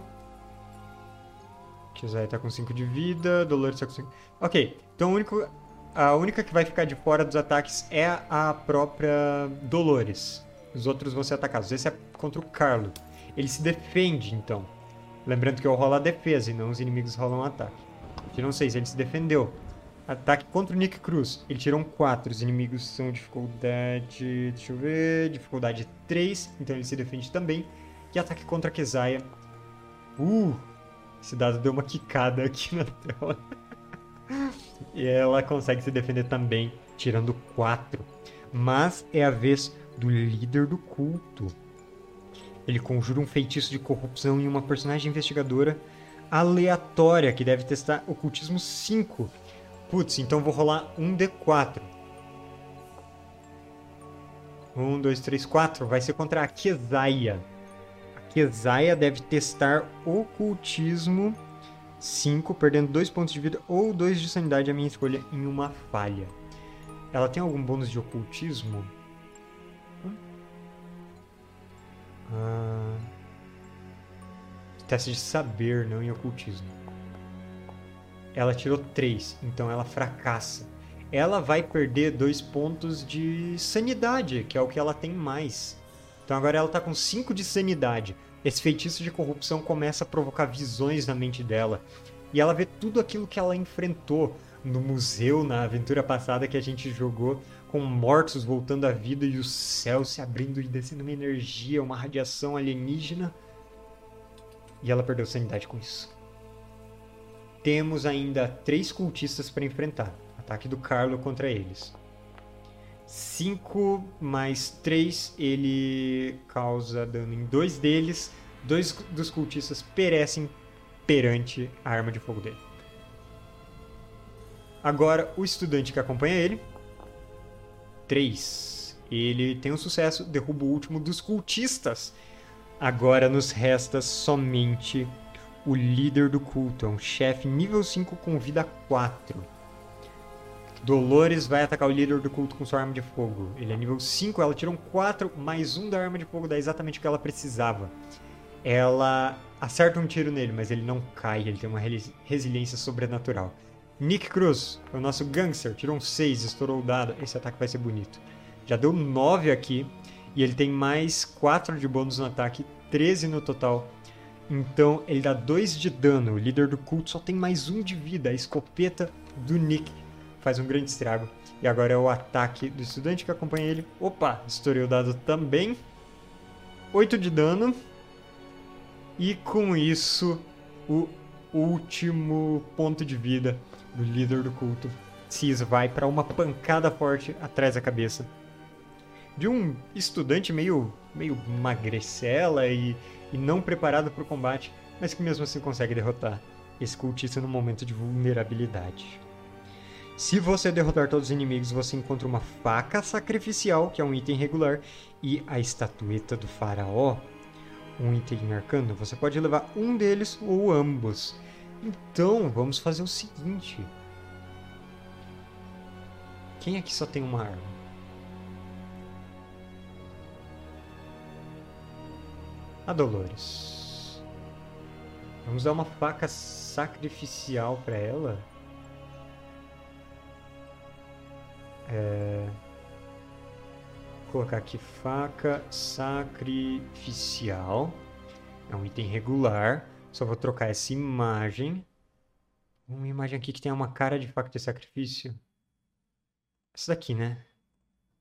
Que Zay tá com 5 de vida, Dolores tá com 5. Ok, então único, a única que vai ficar de fora dos ataques é a própria Dolores. Os outros vão ser atacados. Esse é contra o Carlo. Ele se defende, então. Lembrando que eu rolo a defesa e não os inimigos rolam ataque. Tirou 6, ele se defendeu. Ataque contra o Nick Cruz. Ele tirou um 4. Os inimigos são dificuldade. Deixa eu ver. Dificuldade 3. Então ele se defende também. E ataque contra a Kesaia. Uh! Esse dado deu uma quicada aqui na tela. e ela consegue se defender também, tirando 4. Mas é a vez do líder do culto. Ele conjura um feitiço de corrupção em uma personagem investigadora aleatória que deve testar ocultismo 5. Putz, então vou rolar um D4. 1, 2, 3, 4. Vai ser contra a Kesaia. Kesaia deve testar ocultismo 5, perdendo 2 pontos de vida ou 2 de sanidade, a minha escolha, em uma falha. Ela tem algum bônus de ocultismo? Hum? Ah, teste de saber, não em ocultismo. Ela tirou 3, então ela fracassa. Ela vai perder 2 pontos de sanidade, que é o que ela tem mais. Então agora ela tá com 5 de sanidade. Esse feitiço de corrupção começa a provocar visões na mente dela. E ela vê tudo aquilo que ela enfrentou no museu, na aventura passada que a gente jogou, com mortos voltando à vida e o céu se abrindo e descendo uma energia, uma radiação alienígena. E ela perdeu sanidade com isso. Temos ainda três cultistas para enfrentar. Ataque do Carlo contra eles. 5 mais 3, ele causa dano em dois deles. Dois dos cultistas perecem perante a arma de fogo dele. Agora, o estudante que acompanha ele. 3. Ele tem um sucesso, derruba o último dos cultistas. Agora nos resta somente o líder do culto, é um chefe nível 5 com vida 4. Dolores vai atacar o líder do culto com sua arma de fogo. Ele é nível 5, ela tirou um 4, mais um da arma de fogo, dá exatamente o que ela precisava. Ela acerta um tiro nele, mas ele não cai, ele tem uma resiliência sobrenatural. Nick Cruz, o nosso gangster, tirou um 6, estourou o dado. Esse ataque vai ser bonito. Já deu 9 aqui, e ele tem mais 4 de bônus no ataque, 13 no total. Então ele dá 2 de dano. O líder do culto só tem mais 1 de vida. A escopeta do Nick faz um grande estrago. E agora é o ataque do estudante que acompanha ele. Opa, estourei o dado também. 8 de dano. E com isso, o último ponto de vida do líder do culto se vai para uma pancada forte atrás da cabeça de um estudante meio, meio magrecela e, e não preparado para o combate, mas que mesmo assim consegue derrotar esse cultista no momento de vulnerabilidade. Se você derrotar todos os inimigos, você encontra uma faca sacrificial, que é um item regular, e a estatueta do faraó, um item arcano. Você pode levar um deles ou ambos. Então, vamos fazer o seguinte. Quem aqui só tem uma arma? A Dolores. Vamos dar uma faca sacrificial para ela. É... Colocar aqui faca sacrificial. É um item regular. Só vou trocar essa imagem. Uma imagem aqui que tem uma cara de faca de sacrifício. Essa daqui, né?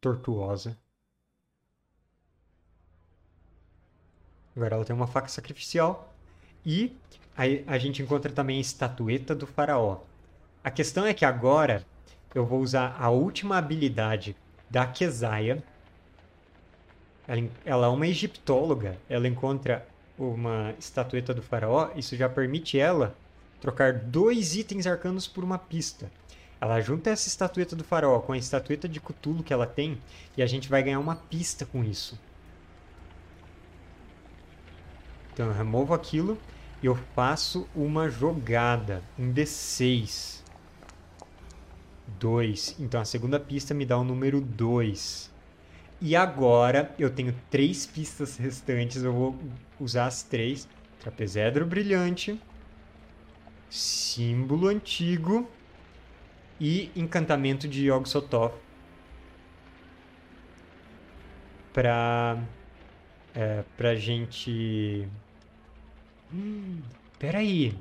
Tortuosa. Agora ela tem uma faca sacrificial. E aí a gente encontra também a estatueta do faraó. A questão é que agora eu vou usar a última habilidade da Kesaia. Ela, ela é uma egiptóloga. Ela encontra uma estatueta do faraó. Isso já permite ela trocar dois itens arcanos por uma pista. Ela junta essa estatueta do faraó com a estatueta de Cthulhu que ela tem e a gente vai ganhar uma pista com isso. Então eu removo aquilo e eu faço uma jogada, um D6. 2. Então a segunda pista me dá o número 2. E agora eu tenho três pistas restantes, eu vou usar as três. Trapezedro brilhante, símbolo antigo e encantamento de Yog Sothoth. Pra, é, pra gente... Hum, peraí.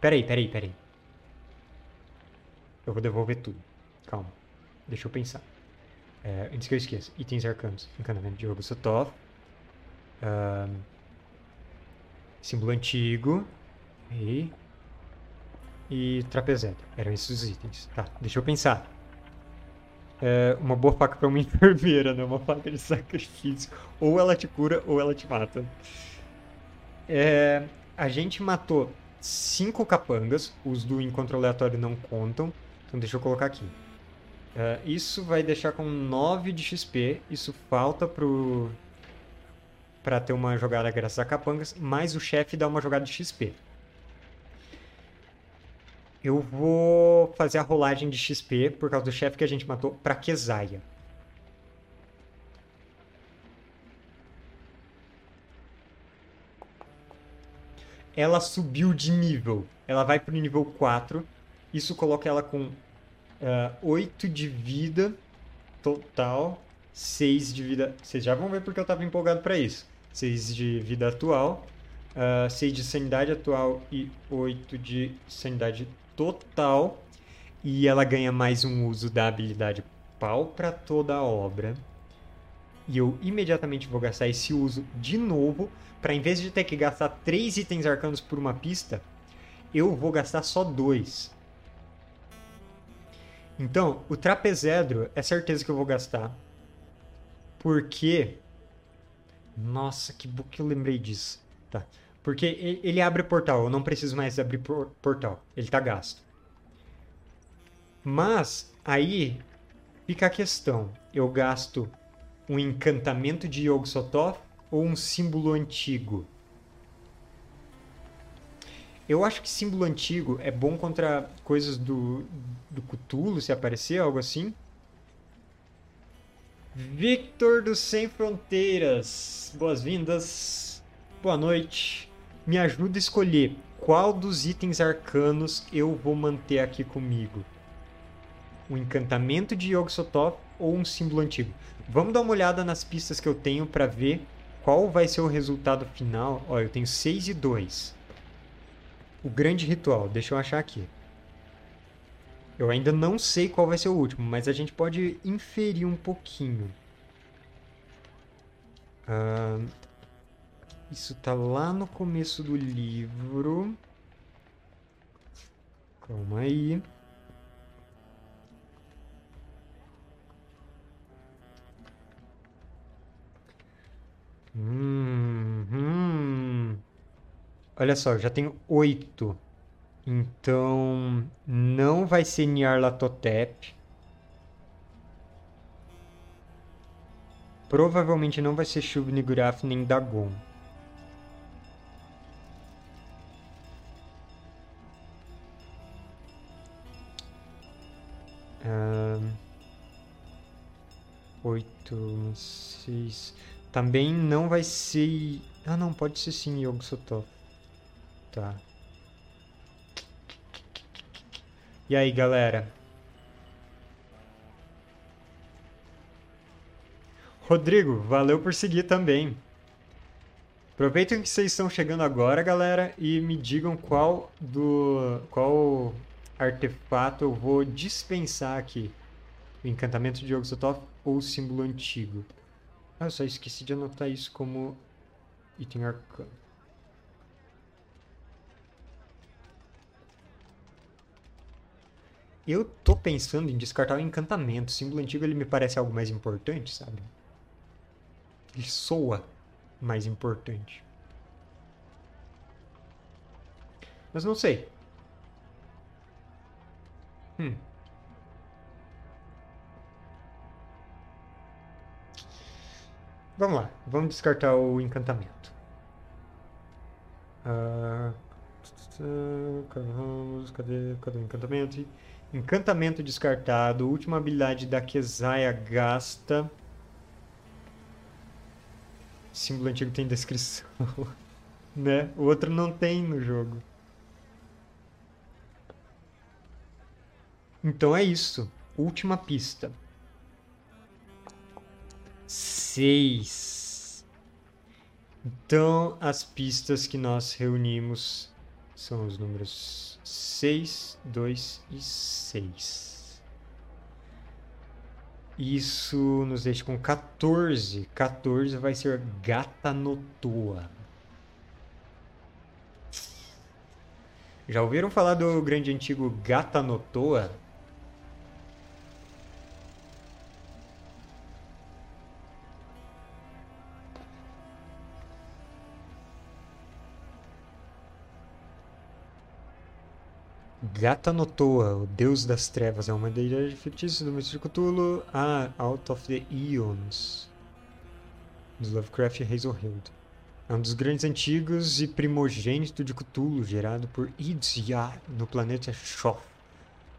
Peraí, peraí, peraí. Eu vou devolver tudo. Calma. Deixa eu pensar. É, antes que eu esqueça. Itens arcanos. Encantamento de Robo Sotov. Um, símbolo antigo. E... E trapezédrio. Eram esses os itens. Tá, deixa eu pensar. É uma boa faca para uma enfermeira, né? Uma faca de sacrifício. Ou ela te cura ou ela te mata. É, a gente matou cinco capangas. Os do encontro aleatório não contam. Então deixa eu colocar aqui. Uh, isso vai deixar com 9 de XP. Isso falta pro para ter uma jogada graças a capangas, mas o chefe dá uma jogada de XP. Eu vou fazer a rolagem de XP por causa do chefe que a gente matou para Kesaia. Ela subiu de nível. Ela vai pro nível 4 isso coloca ela com uh, ah, 8 de vida total, 6 de vida. Vocês já vão ver porque eu estava empolgado para isso. 6 de vida atual, uh, ah, 6 de sanidade atual e 8 de sanidade total. E ela ganha mais um uso da habilidade pau para toda a obra. E eu imediatamente vou gastar esse uso de novo, para em vez de ter que gastar 3 itens arcanos por uma pista, eu vou gastar só 2. Então, o trapezedro é certeza que eu vou gastar. Porque. Nossa, que que eu lembrei disso. Tá. Porque ele abre portal, eu não preciso mais abrir portal. Ele tá gasto. Mas, aí, Fica a questão: eu gasto um encantamento de Yog-Sothoth ou um símbolo antigo? Eu acho que símbolo antigo é bom contra coisas do, do Cthulhu, se aparecer, algo assim. Victor dos Sem Fronteiras, boas-vindas, boa noite. Me ajuda a escolher qual dos itens arcanos eu vou manter aqui comigo. Um encantamento de Yog-Sothoth ou um símbolo antigo. Vamos dar uma olhada nas pistas que eu tenho para ver qual vai ser o resultado final. Ó, eu tenho 6 e 2. O grande ritual, deixa eu achar aqui. Eu ainda não sei qual vai ser o último, mas a gente pode inferir um pouquinho. Isso tá lá no começo do livro. Calma aí. Hum, hum. Olha só, eu já tenho oito. Então, não vai ser Nyarlathotep. Provavelmente não vai ser Shub-Niggurath nem Dagon. Oito, seis... Também não vai ser... Ah, não, pode ser sim Yog Sothoth. Tá. E aí, galera? Rodrigo, valeu por seguir também. Aproveitem que vocês estão chegando agora, galera, e me digam qual do qual artefato eu vou dispensar aqui. O encantamento de Yogg-Sothoth ou o símbolo antigo. Ah, eu só esqueci de anotar isso como item arcano. Eu tô pensando em descartar o encantamento. O símbolo antigo ele me parece algo mais importante, sabe? Ele soa mais importante. Mas não sei. Hum. Vamos lá, vamos descartar o encantamento. Uh, cadê, cadê o encantamento? Encantamento descartado. Última habilidade da Kesaia gasta. Símbolo antigo tem descrição. né? O outro não tem no jogo. Então é isso. Última pista. Seis. Então, as pistas que nós reunimos são os números 6, 2 e 6. Isso nos deixa com 14. 14 vai ser Gata Notoa. Já ouviram falar do grande antigo Gata Notoa? Gata Notoa, o deus das trevas, é uma deidade fictícia do de Cthulhu. Ah, Out of the Eons, do Lovecraft Hazelhild. É um dos grandes antigos e primogênito de Cthulhu, gerado por Idzia no planeta Shoth.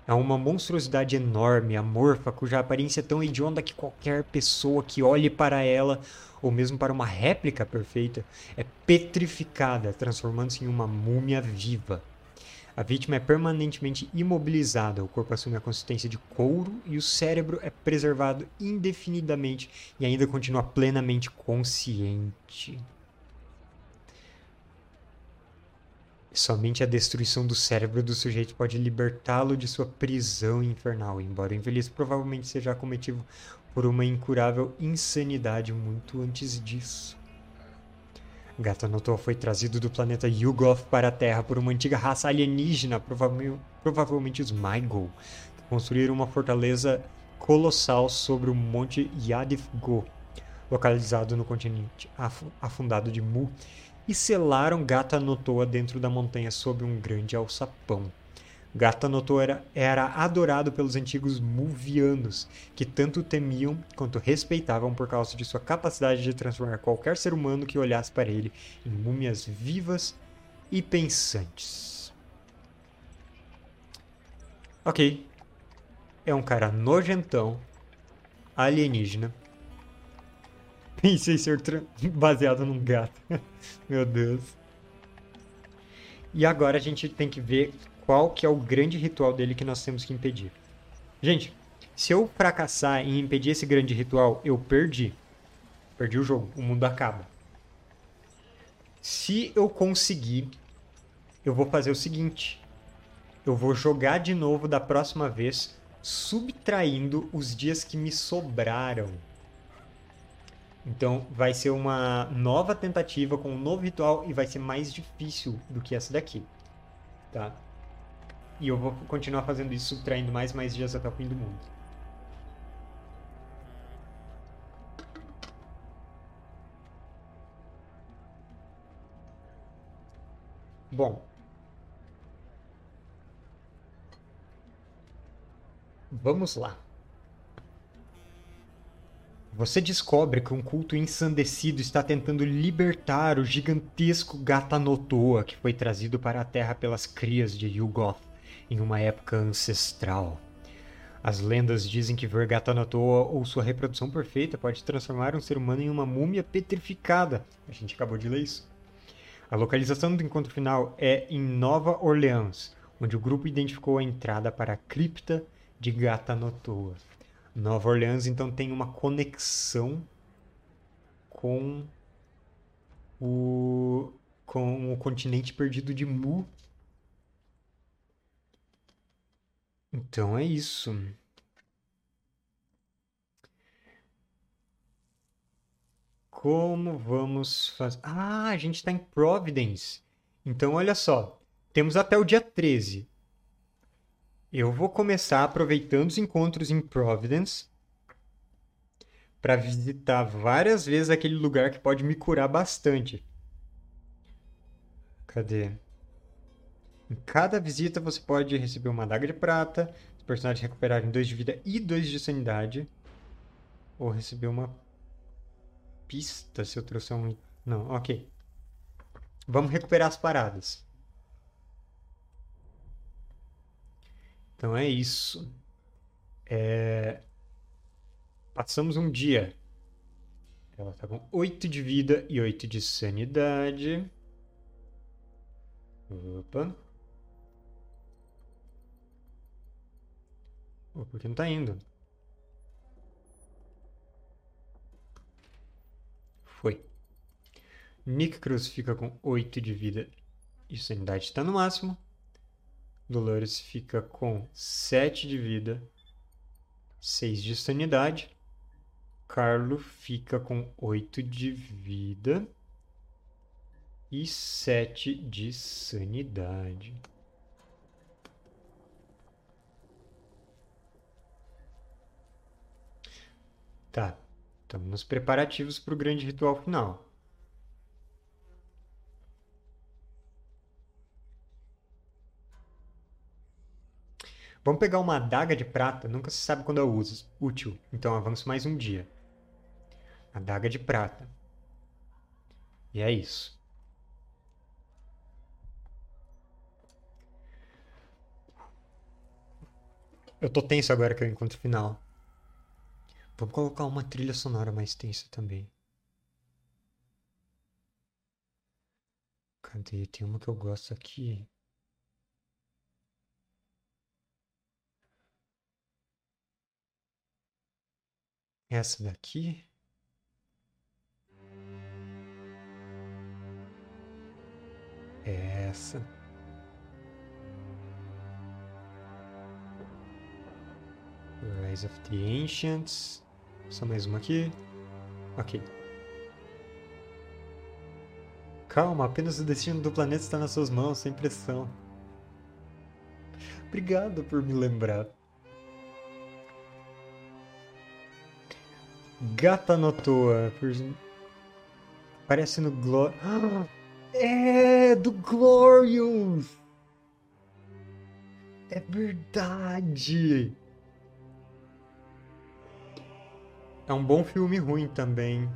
É uma monstruosidade enorme, amorfa, cuja aparência é tão hedionda que qualquer pessoa que olhe para ela, ou mesmo para uma réplica perfeita, é petrificada, transformando-se em uma múmia viva. A vítima é permanentemente imobilizada, o corpo assume a consistência de couro e o cérebro é preservado indefinidamente e ainda continua plenamente consciente. Somente a destruição do cérebro do sujeito pode libertá-lo de sua prisão infernal, embora o infeliz provavelmente seja acometido por uma incurável insanidade muito antes disso. Gatanotor foi trazido do planeta Yugoth para a Terra por uma antiga raça alienígena, provavelmente os Maigol, que construíram uma fortaleza colossal sobre o monte Yadif-Go, localizado no continente afundado de Mu, e selaram Gata Notoa dentro da montanha sob um grande alçapão. Gatanoto era, era adorado pelos antigos Muvianos, que tanto temiam quanto respeitavam por causa de sua capacidade de transformar qualquer ser humano que olhasse para ele em múmias vivas e pensantes. Ok. É um cara nojentão, alienígena. Pensei ser baseado num gato. Meu Deus. E agora a gente tem que ver qual que é o grande ritual dele que nós temos que impedir. Gente, se eu fracassar em impedir esse grande ritual, eu perdi. Perdi o jogo, o mundo acaba. Se eu conseguir, eu vou fazer o seguinte. Eu vou jogar de novo da próxima vez, subtraindo os dias que me sobraram. Então vai ser uma nova tentativa com um novo ritual e vai ser mais difícil do que essa daqui. Tá? E eu vou continuar fazendo isso, subtraindo mais e mais dias até o fim do mundo. Bom. Vamos lá. Você descobre que um culto ensandecido está tentando libertar o gigantesco Gatanotoa que foi trazido para a Terra pelas crias de Yugoth em uma época ancestral. As lendas dizem que ver Gatanotoa ou sua reprodução perfeita pode transformar um ser humano em uma múmia petrificada. A gente acabou de ler isso. A localização do encontro final é em Nova Orleans, onde o grupo identificou a entrada para a cripta de Gatanotoa. Nova Orleans então tem uma conexão com o com o continente perdido de Mu. Então é isso. Como vamos fazer? Ah, a gente está em Providence. Então olha só, temos até o dia 13. Eu vou começar aproveitando os encontros em Providence para visitar várias vezes aquele lugar que pode me curar bastante. Cadê? Em cada visita você pode receber uma adaga de prata, os personagens recuperarem 2 de vida e 2 de sanidade. Ou receber uma pista se eu trouxer um. Não, ok. Vamos recuperar as paradas. Então é isso. É... Passamos um dia. Ela tá com 8 de vida e 8 de sanidade. Opa. Opa, por que não tá indo? Foi. Nick Cruz fica com 8 de vida e sanidade está no máximo. Dolores fica com 7 de vida, 6 de sanidade. Carlo fica com 8 de vida e 7 de sanidade. Tá, estamos nos preparativos para o grande ritual final. Vamos pegar uma adaga de prata, nunca se sabe quando é útil, então avanço mais um dia. Adaga de prata. E é isso. Eu tô tenso agora que eu encontro o final. Vamos colocar uma trilha sonora mais tensa também. Cadê? Tem uma que eu gosto aqui. Essa daqui. Essa. Rise of the Ancients. Só mais uma aqui. Ok. Calma, apenas o destino do planeta está nas suas mãos, sem pressão. Obrigado por me lembrar. Gata Notoa. Parece no Glor... É, do Glorious! É verdade! É um bom filme ruim também.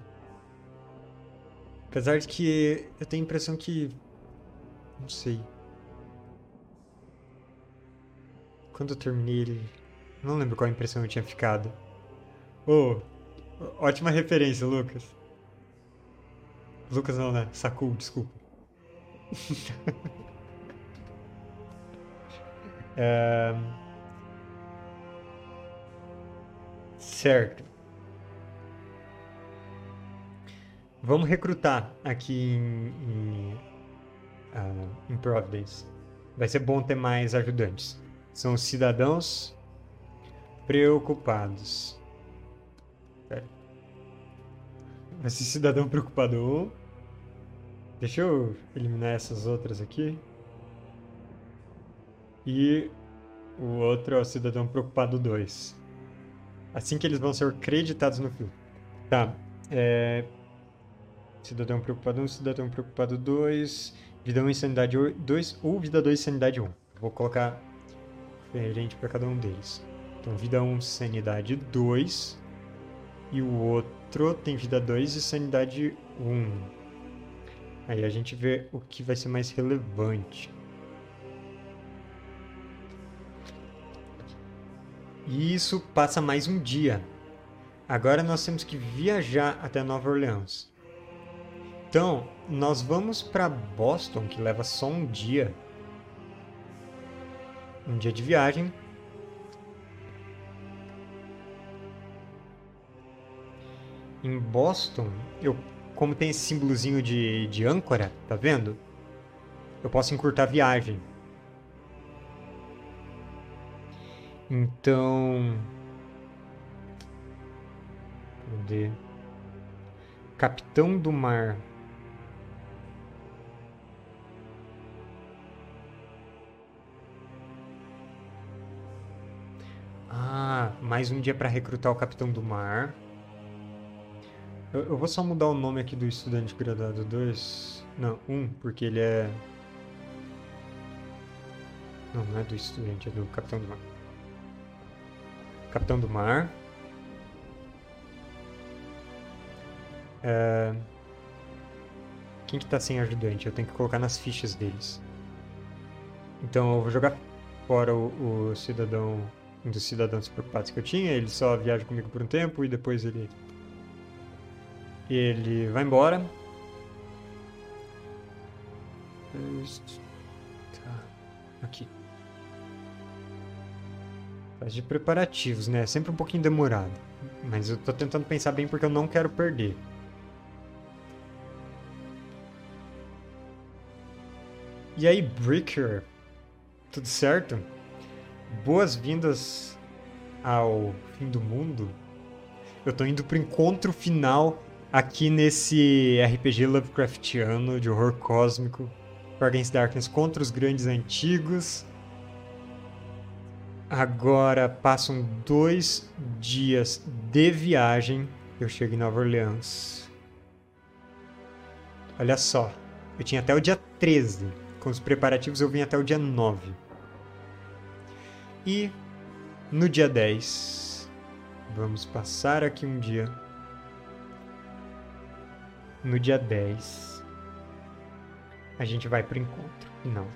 Apesar de que eu tenho a impressão que. Não sei. Quando eu terminei ele. Não lembro qual impressão eu tinha ficado. Oh, ótima referência, Lucas. Lucas não, né? Sakul, desculpa. é... Certo. Vamos recrutar aqui em, em, uh, em Providence. Vai ser bom ter mais ajudantes. São cidadãos preocupados. Vai ser cidadão preocupado 1. Deixa eu eliminar essas outras aqui. E o outro é o cidadão preocupado 2. Assim que eles vão ser creditados no filme. Tá. É, Cidadão Preocupado 1, Cidadão Preocupado 2, Vida 1 Insanidade 2 ou Vida 2 Sanidade 1. Vou colocar diferente para cada um deles. Então, Vida 1 Sanidade 2 e o outro tem Vida 2 e Sanidade 1. Aí a gente vê o que vai ser mais relevante. E isso passa mais um dia. Agora nós temos que viajar até Nova Orleans. Então, nós vamos para Boston, que leva só um dia. Um dia de viagem. Em Boston, eu como tem esse símbolozinho de, de âncora, tá vendo? Eu posso encurtar a viagem. Então. Cadê? Capitão do Mar. Ah, mais um dia para recrutar o Capitão do Mar. Eu, eu, vou só mudar o nome aqui do estudante graduado 2. Não, 1, um, porque ele é. Não, não é do estudante, é do Capitão do Mar. Capitão do Mar. É... Quem que tá sem ajudante? Eu tenho que colocar nas fichas deles. Então eu vou jogar fora o, o cidadão um dos cidadãos preocupados que eu tinha. Ele só viaja comigo por um tempo e depois ele. Ele vai embora. Tá. Aqui. Faz de preparativos, né? É sempre um pouquinho demorado. Mas eu tô tentando pensar bem porque eu não quero perder. E aí, Bricker? Tudo certo? Boas-vindas ao fim do mundo. Eu tô indo pro encontro final aqui nesse RPG Lovecraftiano de horror cósmico. Against Darkness contra os grandes antigos. Agora passam dois dias de viagem. Eu chego em Nova Orleans. Olha só, eu tinha até o dia 13. Com os preparativos eu vim até o dia 9. E no dia 10, vamos passar aqui um dia. No dia 10, a gente vai pro encontro. Não.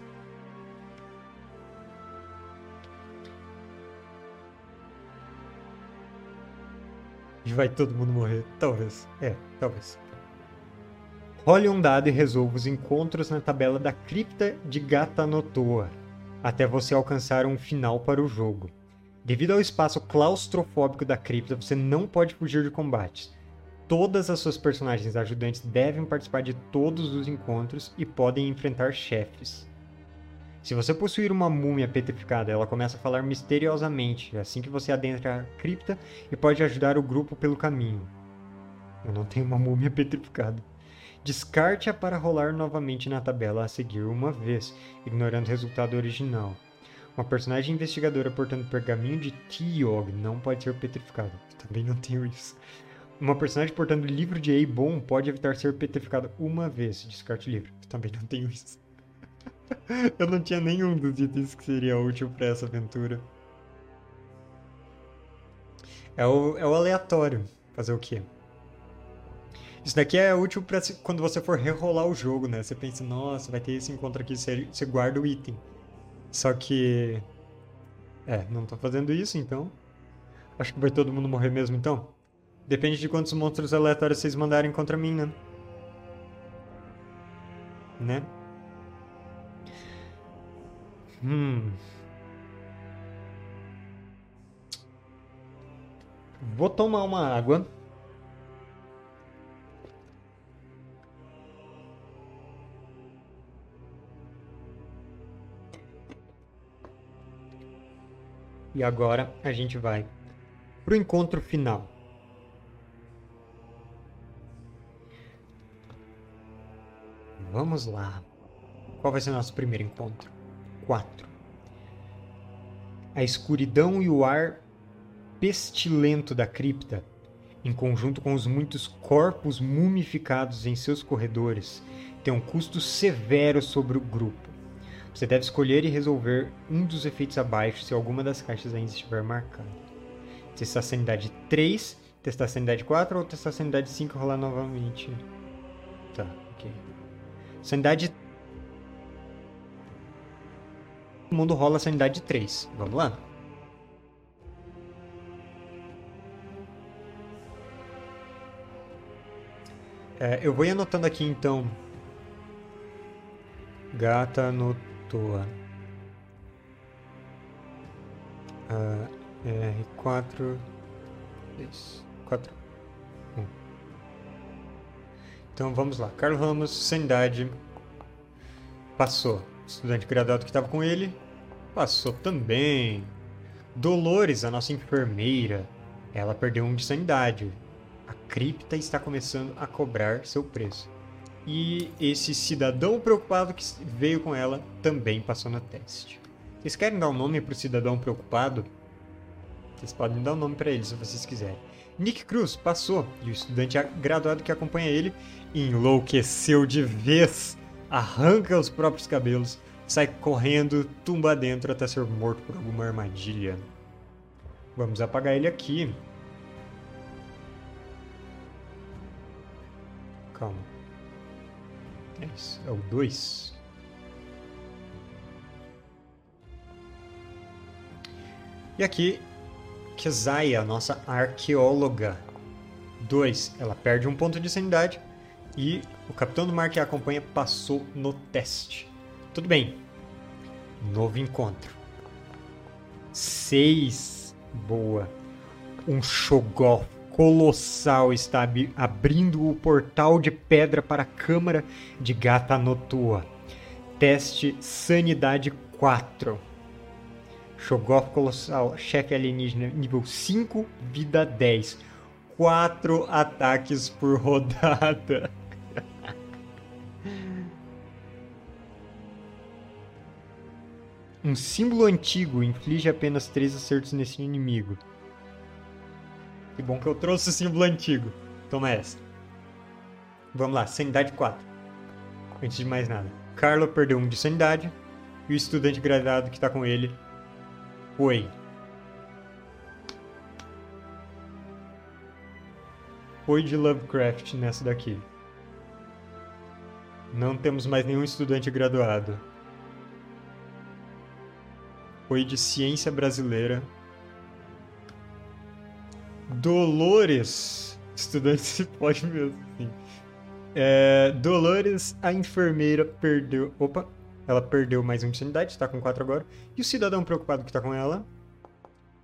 E vai todo mundo morrer? Talvez. É, talvez. Role um dado e resolva os encontros na tabela da cripta de Gatanotoa até você alcançar um final para o jogo. Devido ao espaço claustrofóbico da cripta, você não pode fugir de combates. Todas as suas personagens ajudantes devem participar de todos os encontros e podem enfrentar chefes. Se você possuir uma múmia petrificada, ela começa a falar misteriosamente assim que você adentra a cripta e pode ajudar o grupo pelo caminho. Eu não tenho uma múmia petrificada. Descarte-a para rolar novamente na tabela a seguir uma vez, ignorando o resultado original. Uma personagem investigadora portando pergaminho de Tiog não pode ser petrificada. Também não tenho isso. Uma personagem portando livro de Eibon pode evitar ser petrificada uma vez. Descarte o livro. Também não tenho isso. Eu não tinha nenhum dos itens que seria útil para essa aventura. É o, é o aleatório. Fazer o quê? Isso daqui é útil para quando você for rerolar o jogo, né? Você pensa, nossa, vai ter esse encontro aqui, você, você guarda o item. Só que. É, não tô fazendo isso então. Acho que vai todo mundo morrer mesmo então. Depende de quantos monstros aleatórios vocês mandarem contra mim, né? Né? Hum. Vou tomar uma água. E agora a gente vai pro encontro final. Vamos lá. Qual vai ser o nosso primeiro encontro? 4. A escuridão e o ar pestilento da cripta, em conjunto com os muitos corpos mumificados em seus corredores, tem um custo severo sobre o grupo. Você deve escolher e resolver um dos efeitos abaixo se alguma das caixas ainda estiver marcada. Testar sanidade 3, testar sanidade 4 ou testar sanidade 5 rolar novamente. Tá, ok. Sanidade. Todo mundo rola sanidade 3. Vamos lá? É, eu vou anotando aqui então. Gata no toa. Uh, R4, 3, 4, 1. Então vamos lá. Carlos Ramos, sanidade. Passou. Estudante graduado que estava com ele. Passou também. Dolores, a nossa enfermeira. Ela perdeu um de sanidade. A cripta está começando a cobrar seu preço. E esse cidadão preocupado que veio com ela também passou no teste. Vocês querem dar um nome para o cidadão preocupado? Vocês podem dar um nome para ele se vocês quiserem. Nick Cruz passou e o estudante graduado que acompanha ele enlouqueceu de vez, arranca os próprios cabelos, sai correndo, tumba dentro até ser morto por alguma armadilha. Vamos apagar ele aqui. Calma. É isso, é o 2. E aqui, Kezaya, nossa arqueóloga. 2. Ela perde um ponto de sanidade. E o capitão do mar que a acompanha passou no teste. Tudo bem. Novo encontro. 6. Boa. Um Shoggoth colossal está abrindo o portal de pedra para a Câmara de Gata Notua. Teste Sanidade 4. Shoggoth Colossal, chefe alienígena nível 5, vida 10. 4 ataques por rodada. um símbolo antigo inflige apenas 3 acertos nesse inimigo. Que bom que eu trouxe o símbolo antigo. Toma essa. Vamos lá, sanidade 4. Antes de mais nada. Carlo perdeu um de sanidade. E o estudante graduado que está com ele foi. Foi de Lovecraft nessa daqui. Não temos mais nenhum estudante graduado. Foi de ciência brasileira Dolores. Estudante se pode mesmo, sim. É, Dolores, a enfermeira, perdeu. Opa! Ela perdeu mais um de sanidade, está com 4 agora. E o cidadão preocupado que está com ela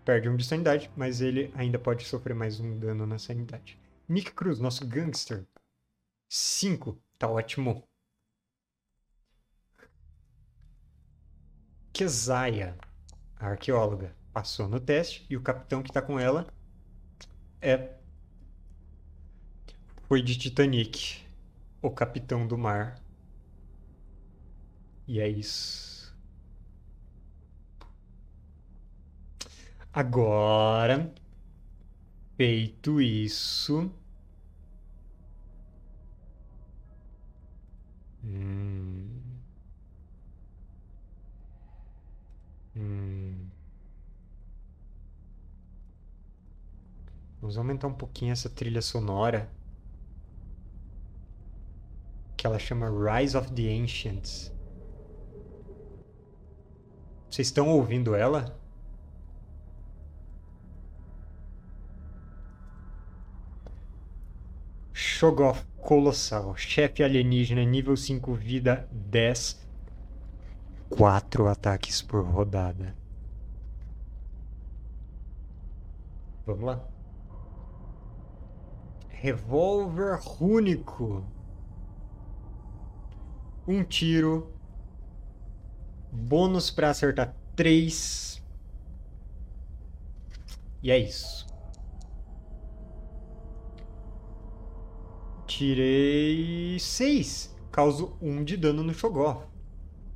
perde um de sanidade, mas ele ainda pode sofrer mais um dano na sanidade. Nick Cruz, nosso gangster. 5. Tá ótimo. Kezaya, a arqueóloga, passou no teste e o capitão que está com ela é. Foi de Titanic, o capitão do mar. E é isso. Agora, feito isso. Hum. Hum. Vamos aumentar um pouquinho essa trilha sonora. Que ela chama Rise of the Ancients. Vocês estão ouvindo ela? Shogoth Colossal, chefe alienígena, nível 5, vida 10. 4 ataques por rodada. Vamos lá. Revólver único. Um tiro. Bônus para acertar 3. E é isso. Tirei 6. Causo 1 de dano no Shogoth.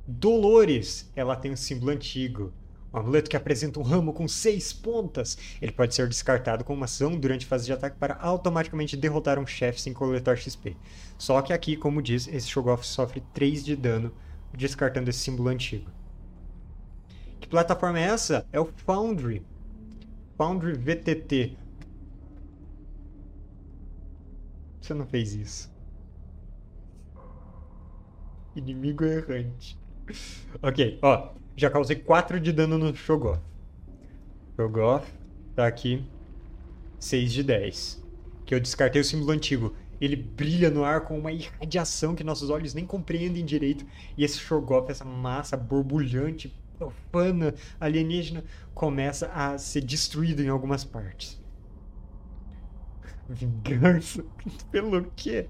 Dolores. Ela tem um símbolo antigo. Um amuleto que apresenta um ramo com seis pontas. Ele pode ser descartado com uma ação durante a fase de ataque para automaticamente derrotar um chefe sem coletar XP. Só que aqui, como diz, esse Shogoth sofre 3 de dano descartando esse símbolo antigo. Que plataforma é essa? É o Foundry. Foundry VTT. Você não fez isso. Inimigo errante. ok, ó. Já causei 4 de dano no Shogoth. Shogoth tá aqui. 6 de 10. Que eu descartei o símbolo antigo. Ele brilha no ar com uma irradiação que nossos olhos nem compreendem direito. E esse Shogoth, essa massa borbulhante, profana, alienígena, começa a ser destruído em algumas partes. Vingança? Pelo quê?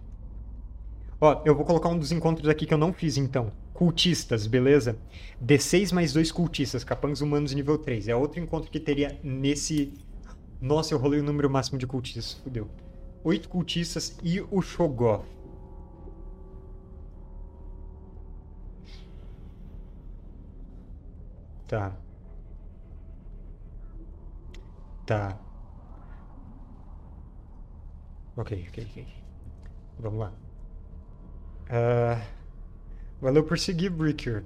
Ó, eu vou colocar um dos encontros aqui que eu não fiz então. Cultistas, beleza? D6 mais dois cultistas, capangas humanos nível 3. É outro encontro que teria nesse. Nossa, eu rolei o número máximo de cultistas, fudeu. Oito cultistas e o Shogoth. Tá. Tá. Ok, ok, ok. Vamos lá. Uh, valeu por seguir, Bricker.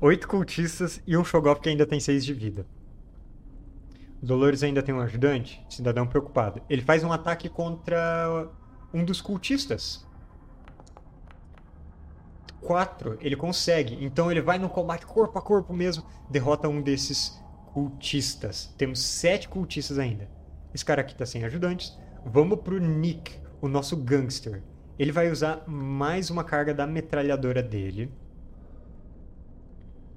Oito cultistas e um Shogoth que ainda tem seis de vida. Dolores ainda tem um ajudante, cidadão preocupado. Ele faz um ataque contra um dos cultistas. Quatro, ele consegue. Então ele vai no combate corpo a corpo mesmo, derrota um desses cultistas. Temos sete cultistas ainda. Esse cara aqui tá sem ajudantes. Vamos pro Nick, o nosso gangster. Ele vai usar mais uma carga da metralhadora dele.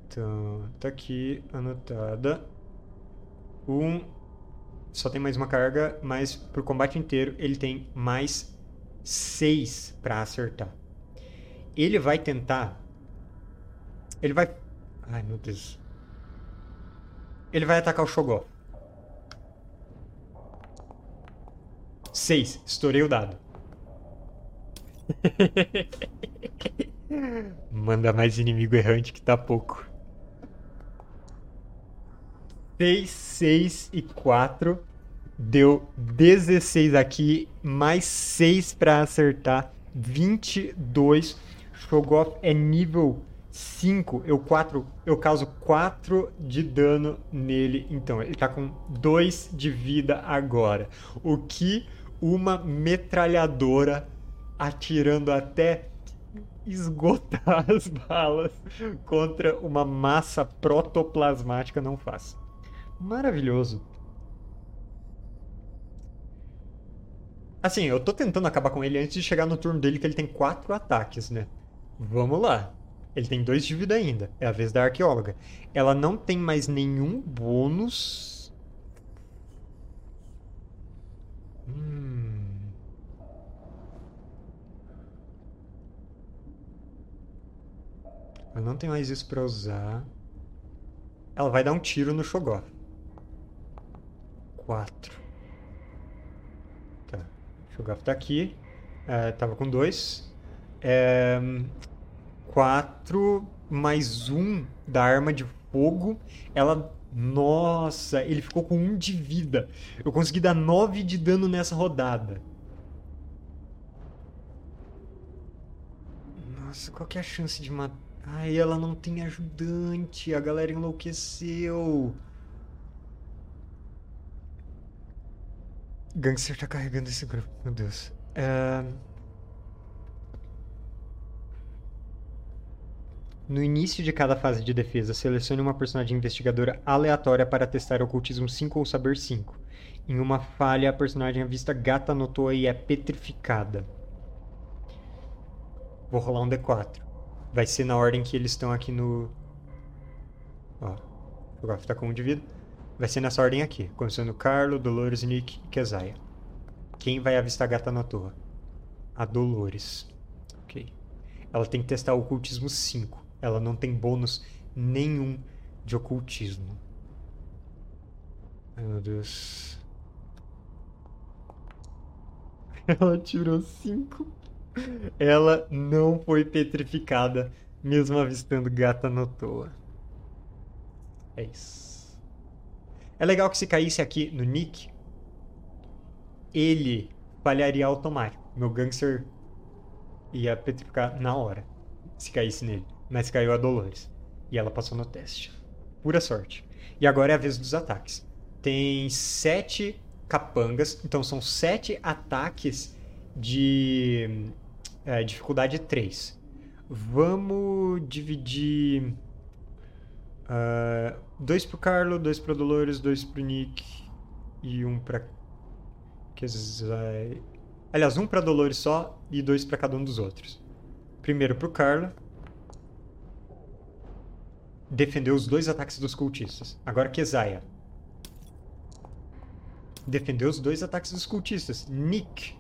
Então, tá aqui anotada. Um. Só tem mais uma carga, mas pro combate inteiro ele tem mais seis para acertar. Ele vai tentar. Ele vai. Ai meu Deus. Ele vai atacar o Shogoth. 6. Estourei o dado. Manda mais inimigo errante que tá pouco. 6, 6 e 4. Deu 16 aqui, mais 6 para acertar. 22. Shogoth é nível 5. Eu, 4, eu causo 4 de dano nele. Então, ele tá com 2 de vida agora. O que uma metralhadora atirando até esgotar as balas contra uma massa protoplasmática não faz. Maravilhoso. Assim, eu tô tentando acabar com ele antes de chegar no turno dele, que ele tem quatro ataques, né? Vamos lá. Ele tem dois de vida ainda. É a vez da arqueóloga. Ela não tem mais nenhum bônus Hum. Eu não tenho mais isso pra usar. Ela vai dar um tiro no Shogoth. Quatro. Tá. O Shogoth tá aqui. É, tava com dois. É, quatro mais um da arma de fogo. Ela nossa, ele ficou com um de vida. Eu consegui dar 9 de dano nessa rodada. Nossa, qual que é a chance de matar? Ai, ela não tem ajudante. A galera enlouqueceu. Gangster tá carregando esse grupo, meu Deus. É... No início de cada fase de defesa, selecione uma personagem investigadora aleatória para testar ocultismo 5 ou saber 5. Em uma falha, a personagem avista gata no toa e é petrificada. Vou rolar um D4. Vai ser na ordem que eles estão aqui no. Ó, o Goff tá com um de vida. Vai ser nessa ordem aqui, começando Carlo, Dolores, Nick e Keziah. Quem vai avistar a gata na torre? A Dolores. Ok. Ela tem que testar o ocultismo 5. Ela não tem bônus nenhum de ocultismo. Ai meu Deus. Ela tirou 5. Ela não foi petrificada, mesmo avistando gata no toa. É isso. É legal que se caísse aqui no Nick, ele falharia automático. Meu gangster ia petrificar na hora, se caísse nele. Mas caiu a Dolores. E ela passou no teste. Pura sorte. E agora é a vez dos ataques. Tem sete capangas, então são sete ataques de é, dificuldade 3. Vamos dividir. Uh, dois pro Carlo, dois pro Dolores, dois pro Nick e um pra. Aliás, um pra Dolores só e dois pra cada um dos outros. Primeiro pro Carlo. Defendeu os dois ataques dos cultistas. Agora Keziah. Defendeu os dois ataques dos cultistas. Nick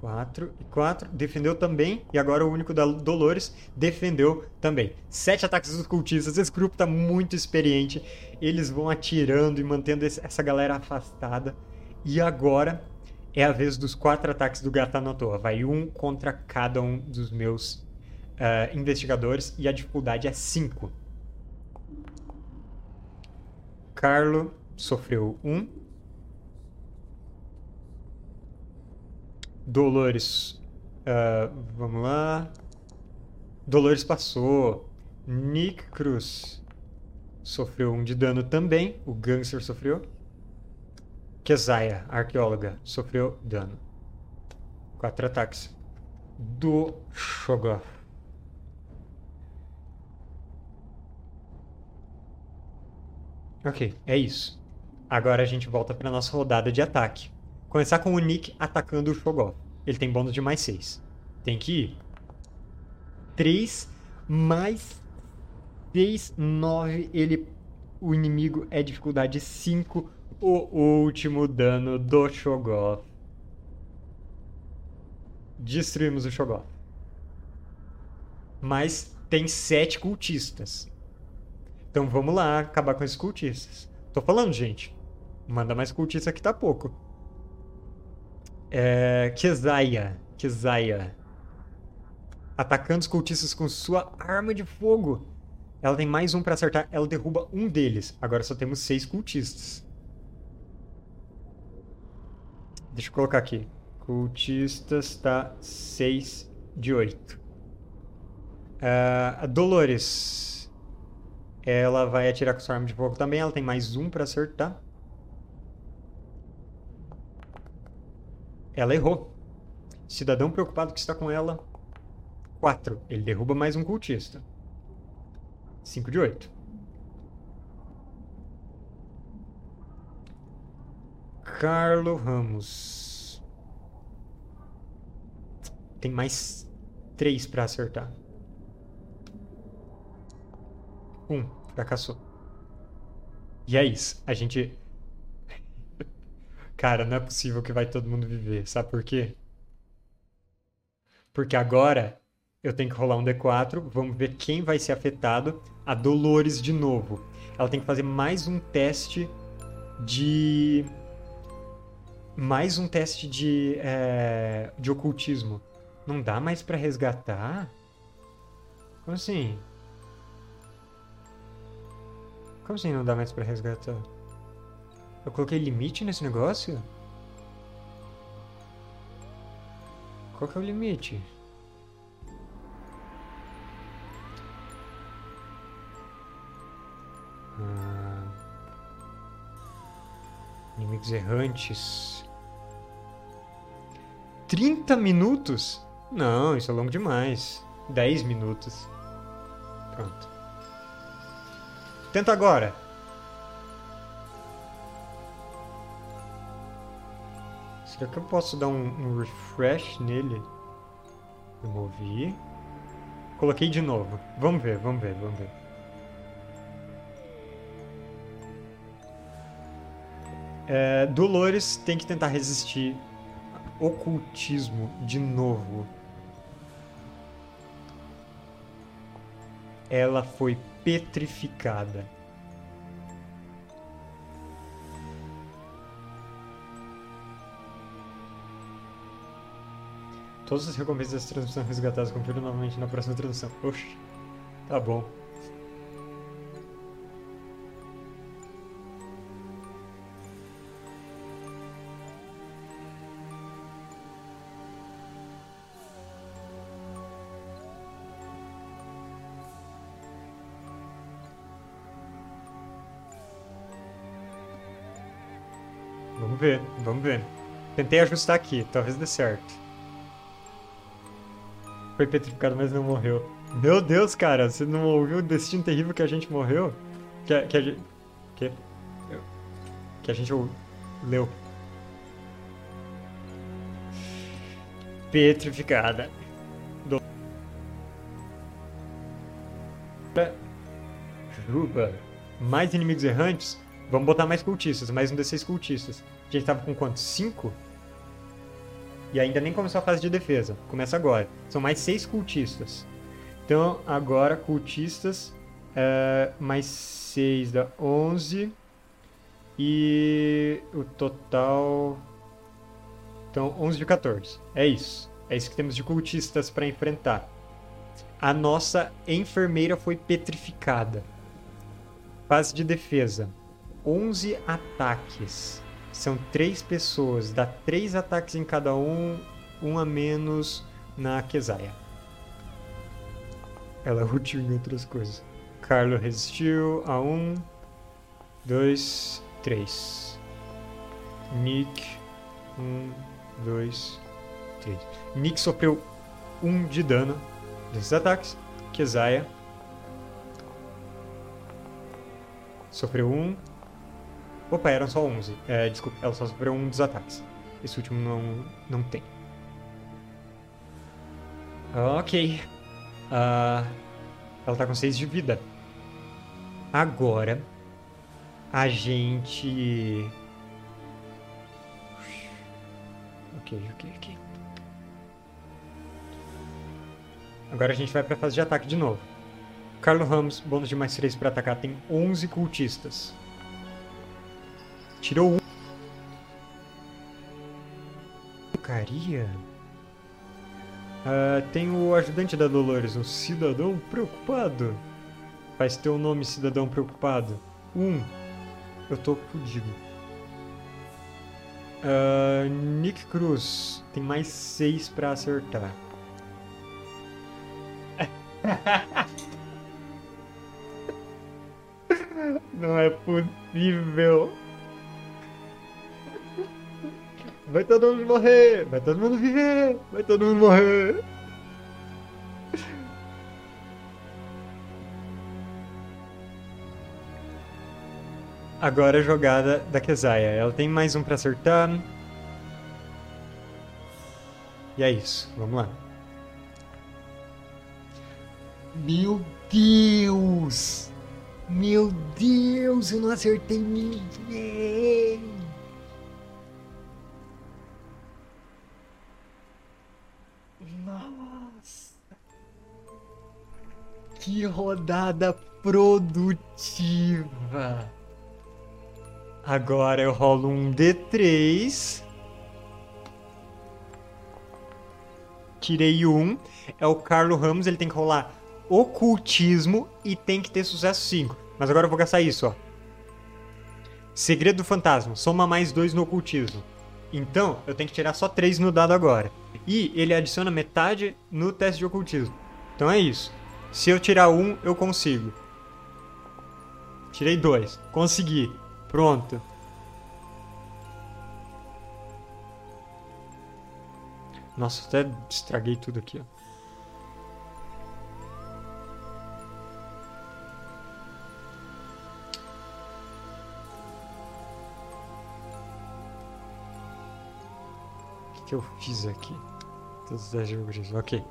4 e 4. Defendeu também. E agora o único da Dolores defendeu também. Sete ataques dos cultistas. Esse grupo tá muito experiente. Eles vão atirando e mantendo essa galera afastada. E agora é a vez dos quatro ataques do Gatanotoa. Vai um contra cada um dos meus uh, investigadores. E a dificuldade é 5. Carlo sofreu um. Dolores. Uh, vamos lá. Dolores passou. Nick Cruz sofreu um de dano também. O Gangster sofreu. Keziah, arqueóloga, sofreu dano. Quatro ataques. Do Shogoth. Ok, é isso. Agora a gente volta para nossa rodada de ataque. Começar com o Nick atacando o Shogoth. Ele tem bônus de mais 6. Tem que ir. 3 mais 6, 9. Ele, o inimigo é dificuldade 5. O último dano do Shogoth. Destruímos o Shogoth. Mas tem 7 cultistas. Então vamos lá acabar com esses cultistas. Tô falando, gente. Manda mais cultista que tá pouco. É. Keziah. Atacando os cultistas com sua arma de fogo. Ela tem mais um para acertar. Ela derruba um deles. Agora só temos seis cultistas. Deixa eu colocar aqui. Cultistas tá 6 de 8. Uh, a Dolores. Ela vai atirar com sua arma de fogo também. Ela tem mais um para acertar. Ela errou. Cidadão preocupado que está com ela. 4. Ele derruba mais um cultista. 5 de 8. Carlo Ramos. Tem mais 3 para acertar. 1. Um, fracassou. E é isso. A gente Cara, não é possível que vai todo mundo viver. Sabe por quê? Porque agora eu tenho que rolar um D4. Vamos ver quem vai ser afetado. A Dolores de novo. Ela tem que fazer mais um teste de. Mais um teste de. É... de ocultismo. Não dá mais para resgatar? Como assim? Como assim não dá mais para resgatar? Eu coloquei limite nesse negócio? Qual que é o limite? Ah. Inimigos errantes. 30 minutos? Não, isso é longo demais. 10 minutos. Pronto. Tenta agora. Será que eu posso dar um, um refresh nele? Removi. Coloquei de novo. Vamos ver, vamos ver, vamos ver. É, Dolores tem que tentar resistir ocultismo de novo. Ela foi petrificada. Todas as recompensas dessa transmissão resgatadas confiram novamente na próxima tradução. Oxi, tá bom. Vamos ver, vamos ver. Tentei ajustar aqui, talvez dê certo. Foi petrificado, mas não morreu. Meu Deus, cara, você não ouviu o destino terrível que a gente morreu? Que, que a gente. Que? Que a gente ou- leu. Petrificada. Do... Juba. Mais inimigos errantes? Vamos botar mais cultistas, mais um D6 cultistas. A gente tava com quantos? 5? E ainda nem começou a fase de defesa. Começa agora. São mais 6 cultistas. Então, agora, cultistas. é, mais 6 dá 11. E o total. Então, 11 de 14. É isso. É isso que temos de cultistas para enfrentar. A nossa enfermeira foi petrificada. Fase de defesa. 11 ataques. São três pessoas. Dá três ataques em cada um. Um a menos na Kesaia. Ela rutiu em outras coisas. Carlo resistiu a um, dois, três. Nick, um, dois, três. Nick sofreu um de dano desses ataques. Kesaia sofreu um. Opa, eram só 11. É, desculpa, ela só sofreu um dos ataques. Esse último não, não tem. Ok. Ah, ela tá com 6 de vida. Agora, a gente. Ok, ok, ok. Agora a gente vai pra fase de ataque de novo. Carlo Ramos, bônus de mais 3 pra atacar, tem 11 cultistas. Tirou um. Porcaria. Ah, tem o ajudante da Dolores, um cidadão preocupado. Faz teu nome, cidadão preocupado. Um. Eu tô fudido. Ah, Nick Cruz, tem mais seis pra acertar. Não é possível. Vai todo mundo morrer! Vai todo mundo viver! Vai todo mundo morrer! Agora a jogada da Kesaia. Ela tem mais um pra acertar. E é isso. Vamos lá. Meu Deus! Meu Deus, eu não acertei ninguém! Que rodada produtiva! Agora eu rolo um D3. Tirei um. É o Carlo Ramos, ele tem que rolar ocultismo e tem que ter sucesso 5. Mas agora eu vou gastar isso, ó. Segredo do fantasma, soma mais 2 no ocultismo. Então, eu tenho que tirar só 3 no dado agora. E ele adiciona metade no teste de ocultismo. Então é isso. Se eu tirar um, eu consigo. Tirei dois. Consegui. Pronto. Nossa, até estraguei tudo aqui, ó. que eu fiz aqui? Todos os jogos. Ok.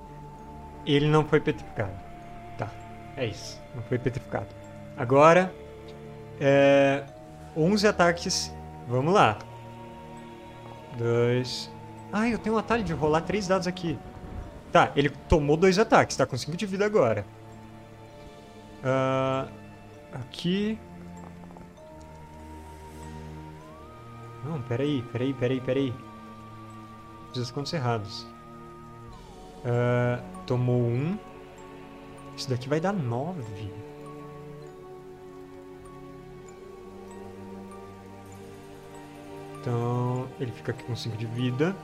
Ele não foi petrificado. É isso. Não foi petrificado. Agora. É, 11 ataques. Vamos lá. Dois. Ah, eu tenho um atalho de rolar três dados aqui. Tá, ele tomou dois ataques. Tá com 5 de vida agora. Uh, aqui. Não, peraí, peraí, peraí, peraí. Fiz as contas erradas. Uh, tomou um. Isso daqui vai dar nove. Então, ele fica aqui com 5 de vida.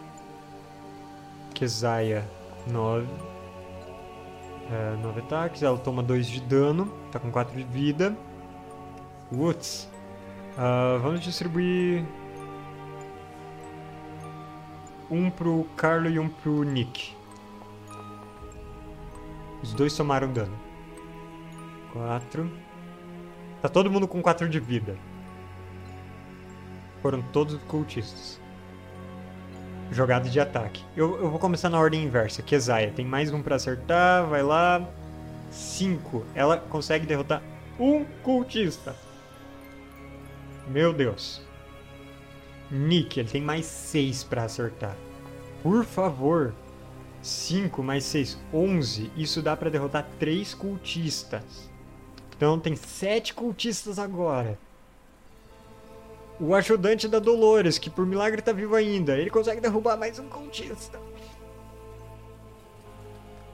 Keziah, 9. 9 ataques. Ela toma 2 de dano. Tá com 4 de vida. Woods. Uh, vamos distribuir... Um pro Carlo e um pro Nick. Os dois tomaram dano. 4. Tá todo mundo com 4 de vida. Foram todos cultistas. Jogada de ataque. Eu, eu vou começar na ordem inversa. Keziah tem mais um para acertar. Vai lá. 5. Ela consegue derrotar um cultista. Meu Deus. Nick, ele tem mais 6 para acertar. Por favor. 5 mais 6, 11. Isso dá para derrotar 3 cultistas. Então tem 7 cultistas agora o ajudante da Dolores, que por milagre tá vivo ainda. Ele consegue derrubar mais um cultista.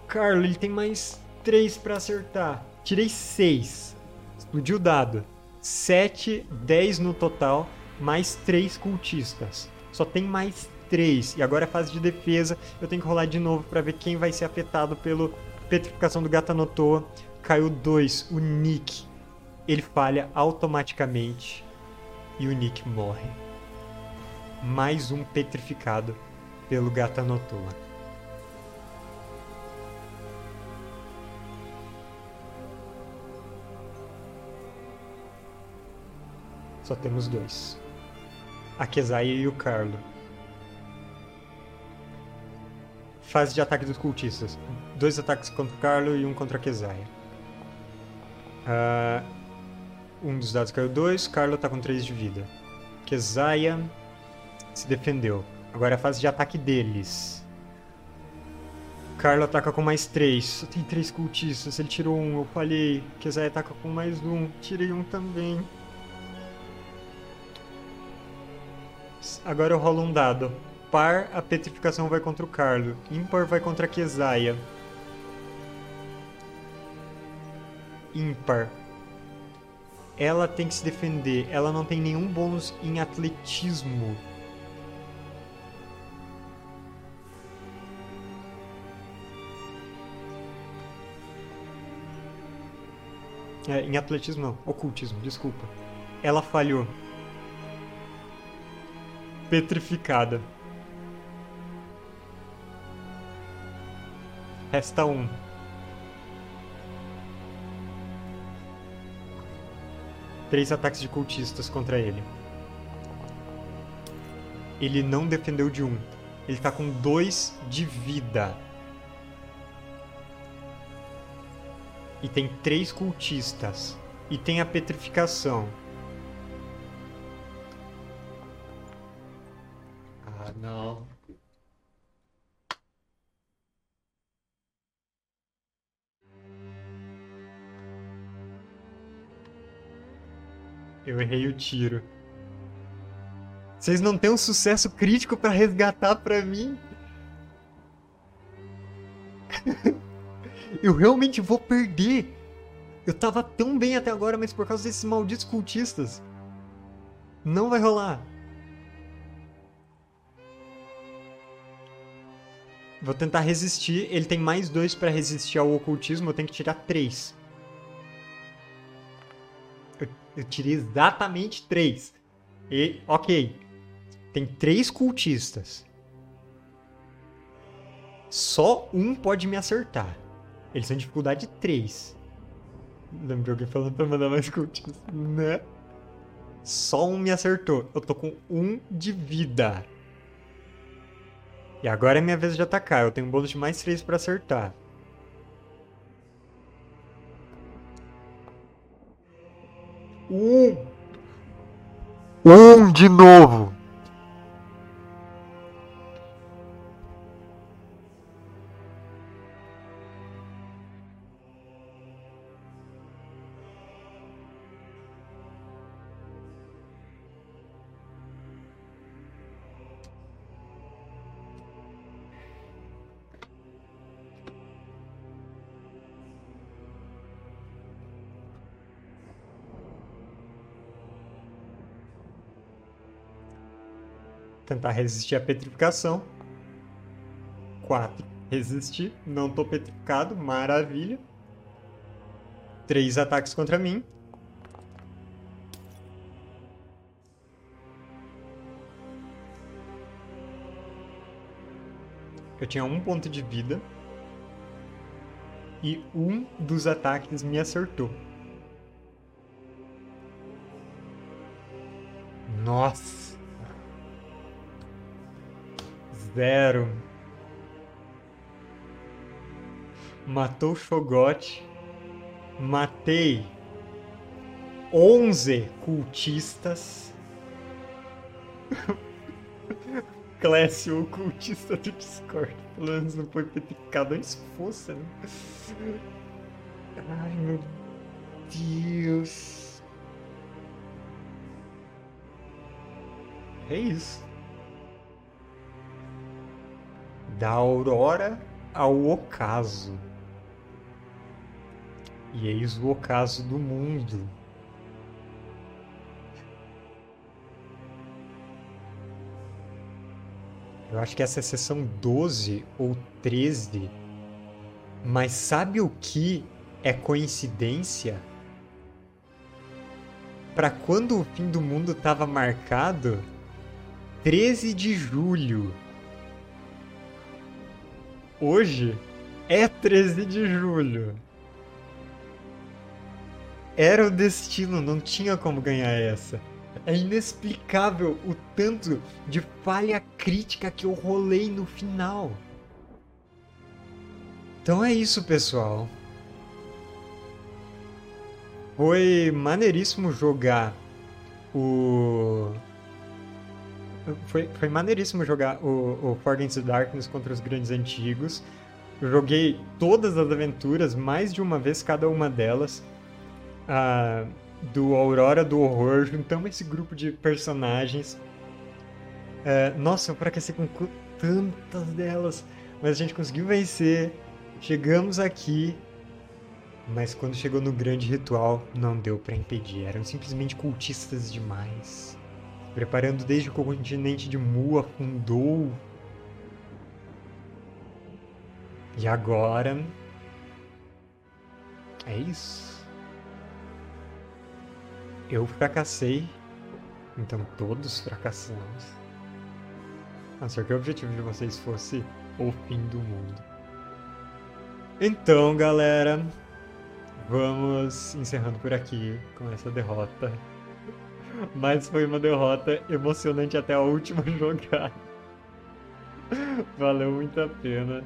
Carlo, ele tem mais três para acertar. Tirei seis. Explodiu o dado. Sete, dez no total, mais três cultistas. Só tem mais três. E agora é fase de defesa. Eu tenho que rolar de novo para ver quem vai ser afetado pelo petrificação do Gatanotoa. Caiu dois, o Nick. Ele falha automaticamente e o Nick morre. Mais um petrificado pelo Gatanotoa. Só temos dois. A Keziah e o Carlo. Fase de ataque dos cultistas. Dois ataques contra o Carlo e um contra a Keziah. Uh, um dos dados caiu 2, Carlo tá com 3 de vida. Keziah se defendeu. Agora é a fase de ataque deles. Carlo ataca com mais 3. Só tem 3 cultistas. Ele tirou um, eu falhei. Keziah ataca com mais um. Tirei um também. Agora eu rolo um dado. Par, a petrificação vai contra o Carlo. Ímpar vai contra a Keziah. Ímpar ela tem que se defender. Ela não tem nenhum bônus em atletismo. É, em atletismo não, ocultismo, desculpa. Ela falhou. Petrificada. Resta um. três ataques de cultistas contra ele. Ele não defendeu de um. Ele tá com dois de vida. E tem três cultistas. E tem a petrificação. Ah, não. Eu errei o tiro. Vocês não têm um sucesso crítico para resgatar para mim? eu realmente vou perder. Eu tava tão bem até agora, mas por causa desses malditos cultistas. Não vai rolar. Vou tentar resistir. Ele tem mais dois para resistir ao ocultismo. Eu tenho que tirar três. Eu tirei exatamente três. E, ok. Tem três cultistas. Só um pode me acertar. Eles são dificuldade 3. Lembro de alguém falando pra mandar mais cultos, né? Só um me acertou. Eu tô com um de vida. E agora é minha vez de atacar. Eu tenho um bônus de mais 3 pra acertar. Um. Um de novo. Tentar resistir à petrificação. 4. Resistir. Não tô petrificado. Maravilha. 3 ataques contra mim. Eu tinha um ponto de vida. E um dos ataques me acertou. Nossa! Zero. Matou Shogot. Matei 11 cultistas. Clécio, o cultista do Discord. Pelo menos não foi petrificado antes fosse, né? Ai, meu Deus. É isso. Da aurora ao ocaso. E eis o ocaso do mundo. Eu acho que essa é a sessão 12 ou 13. Mas sabe o que é coincidência? Para quando o fim do mundo estava marcado? 13 de julho. Hoje é 13 de julho. Era o destino, não tinha como ganhar essa. É inexplicável o tanto de falha crítica que eu rolei no final. Então é isso, pessoal. Foi maneiríssimo jogar o. Foi, foi maneiríssimo jogar o, o Darkness contra os grandes antigos. Eu joguei todas as aventuras, mais de uma vez cada uma delas. Ah, do Aurora do Horror, juntamos esse grupo de personagens. É, nossa, eu fracassei com tantas delas, mas a gente conseguiu vencer. Chegamos aqui, mas quando chegou no grande ritual, não deu para impedir. Eram simplesmente cultistas demais. Preparando desde que o continente de Mu afundou. E agora. É isso. Eu fracassei, então todos fracassamos. A não ser que o objetivo de vocês fosse o fim do mundo. Então, galera, vamos encerrando por aqui com essa derrota. Mas foi uma derrota emocionante até a última jogada. Valeu muito a pena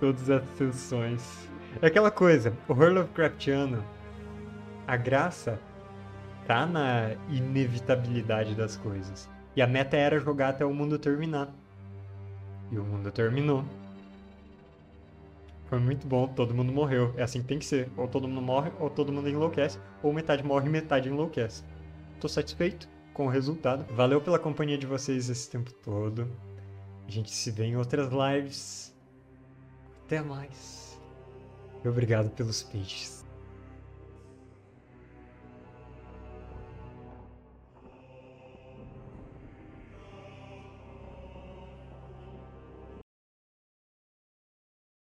todas as sessões. É aquela coisa, o horror Lovecraftiano, a graça tá na inevitabilidade das coisas. E a meta era jogar até o mundo terminar. E o mundo terminou. Foi muito bom, todo mundo morreu. É assim que tem que ser. Ou todo mundo morre, ou todo mundo enlouquece. Ou metade morre e metade enlouquece. Tô satisfeito com o resultado. Valeu pela companhia de vocês esse tempo todo. A gente se vê em outras lives. Até mais. E obrigado pelos peixes.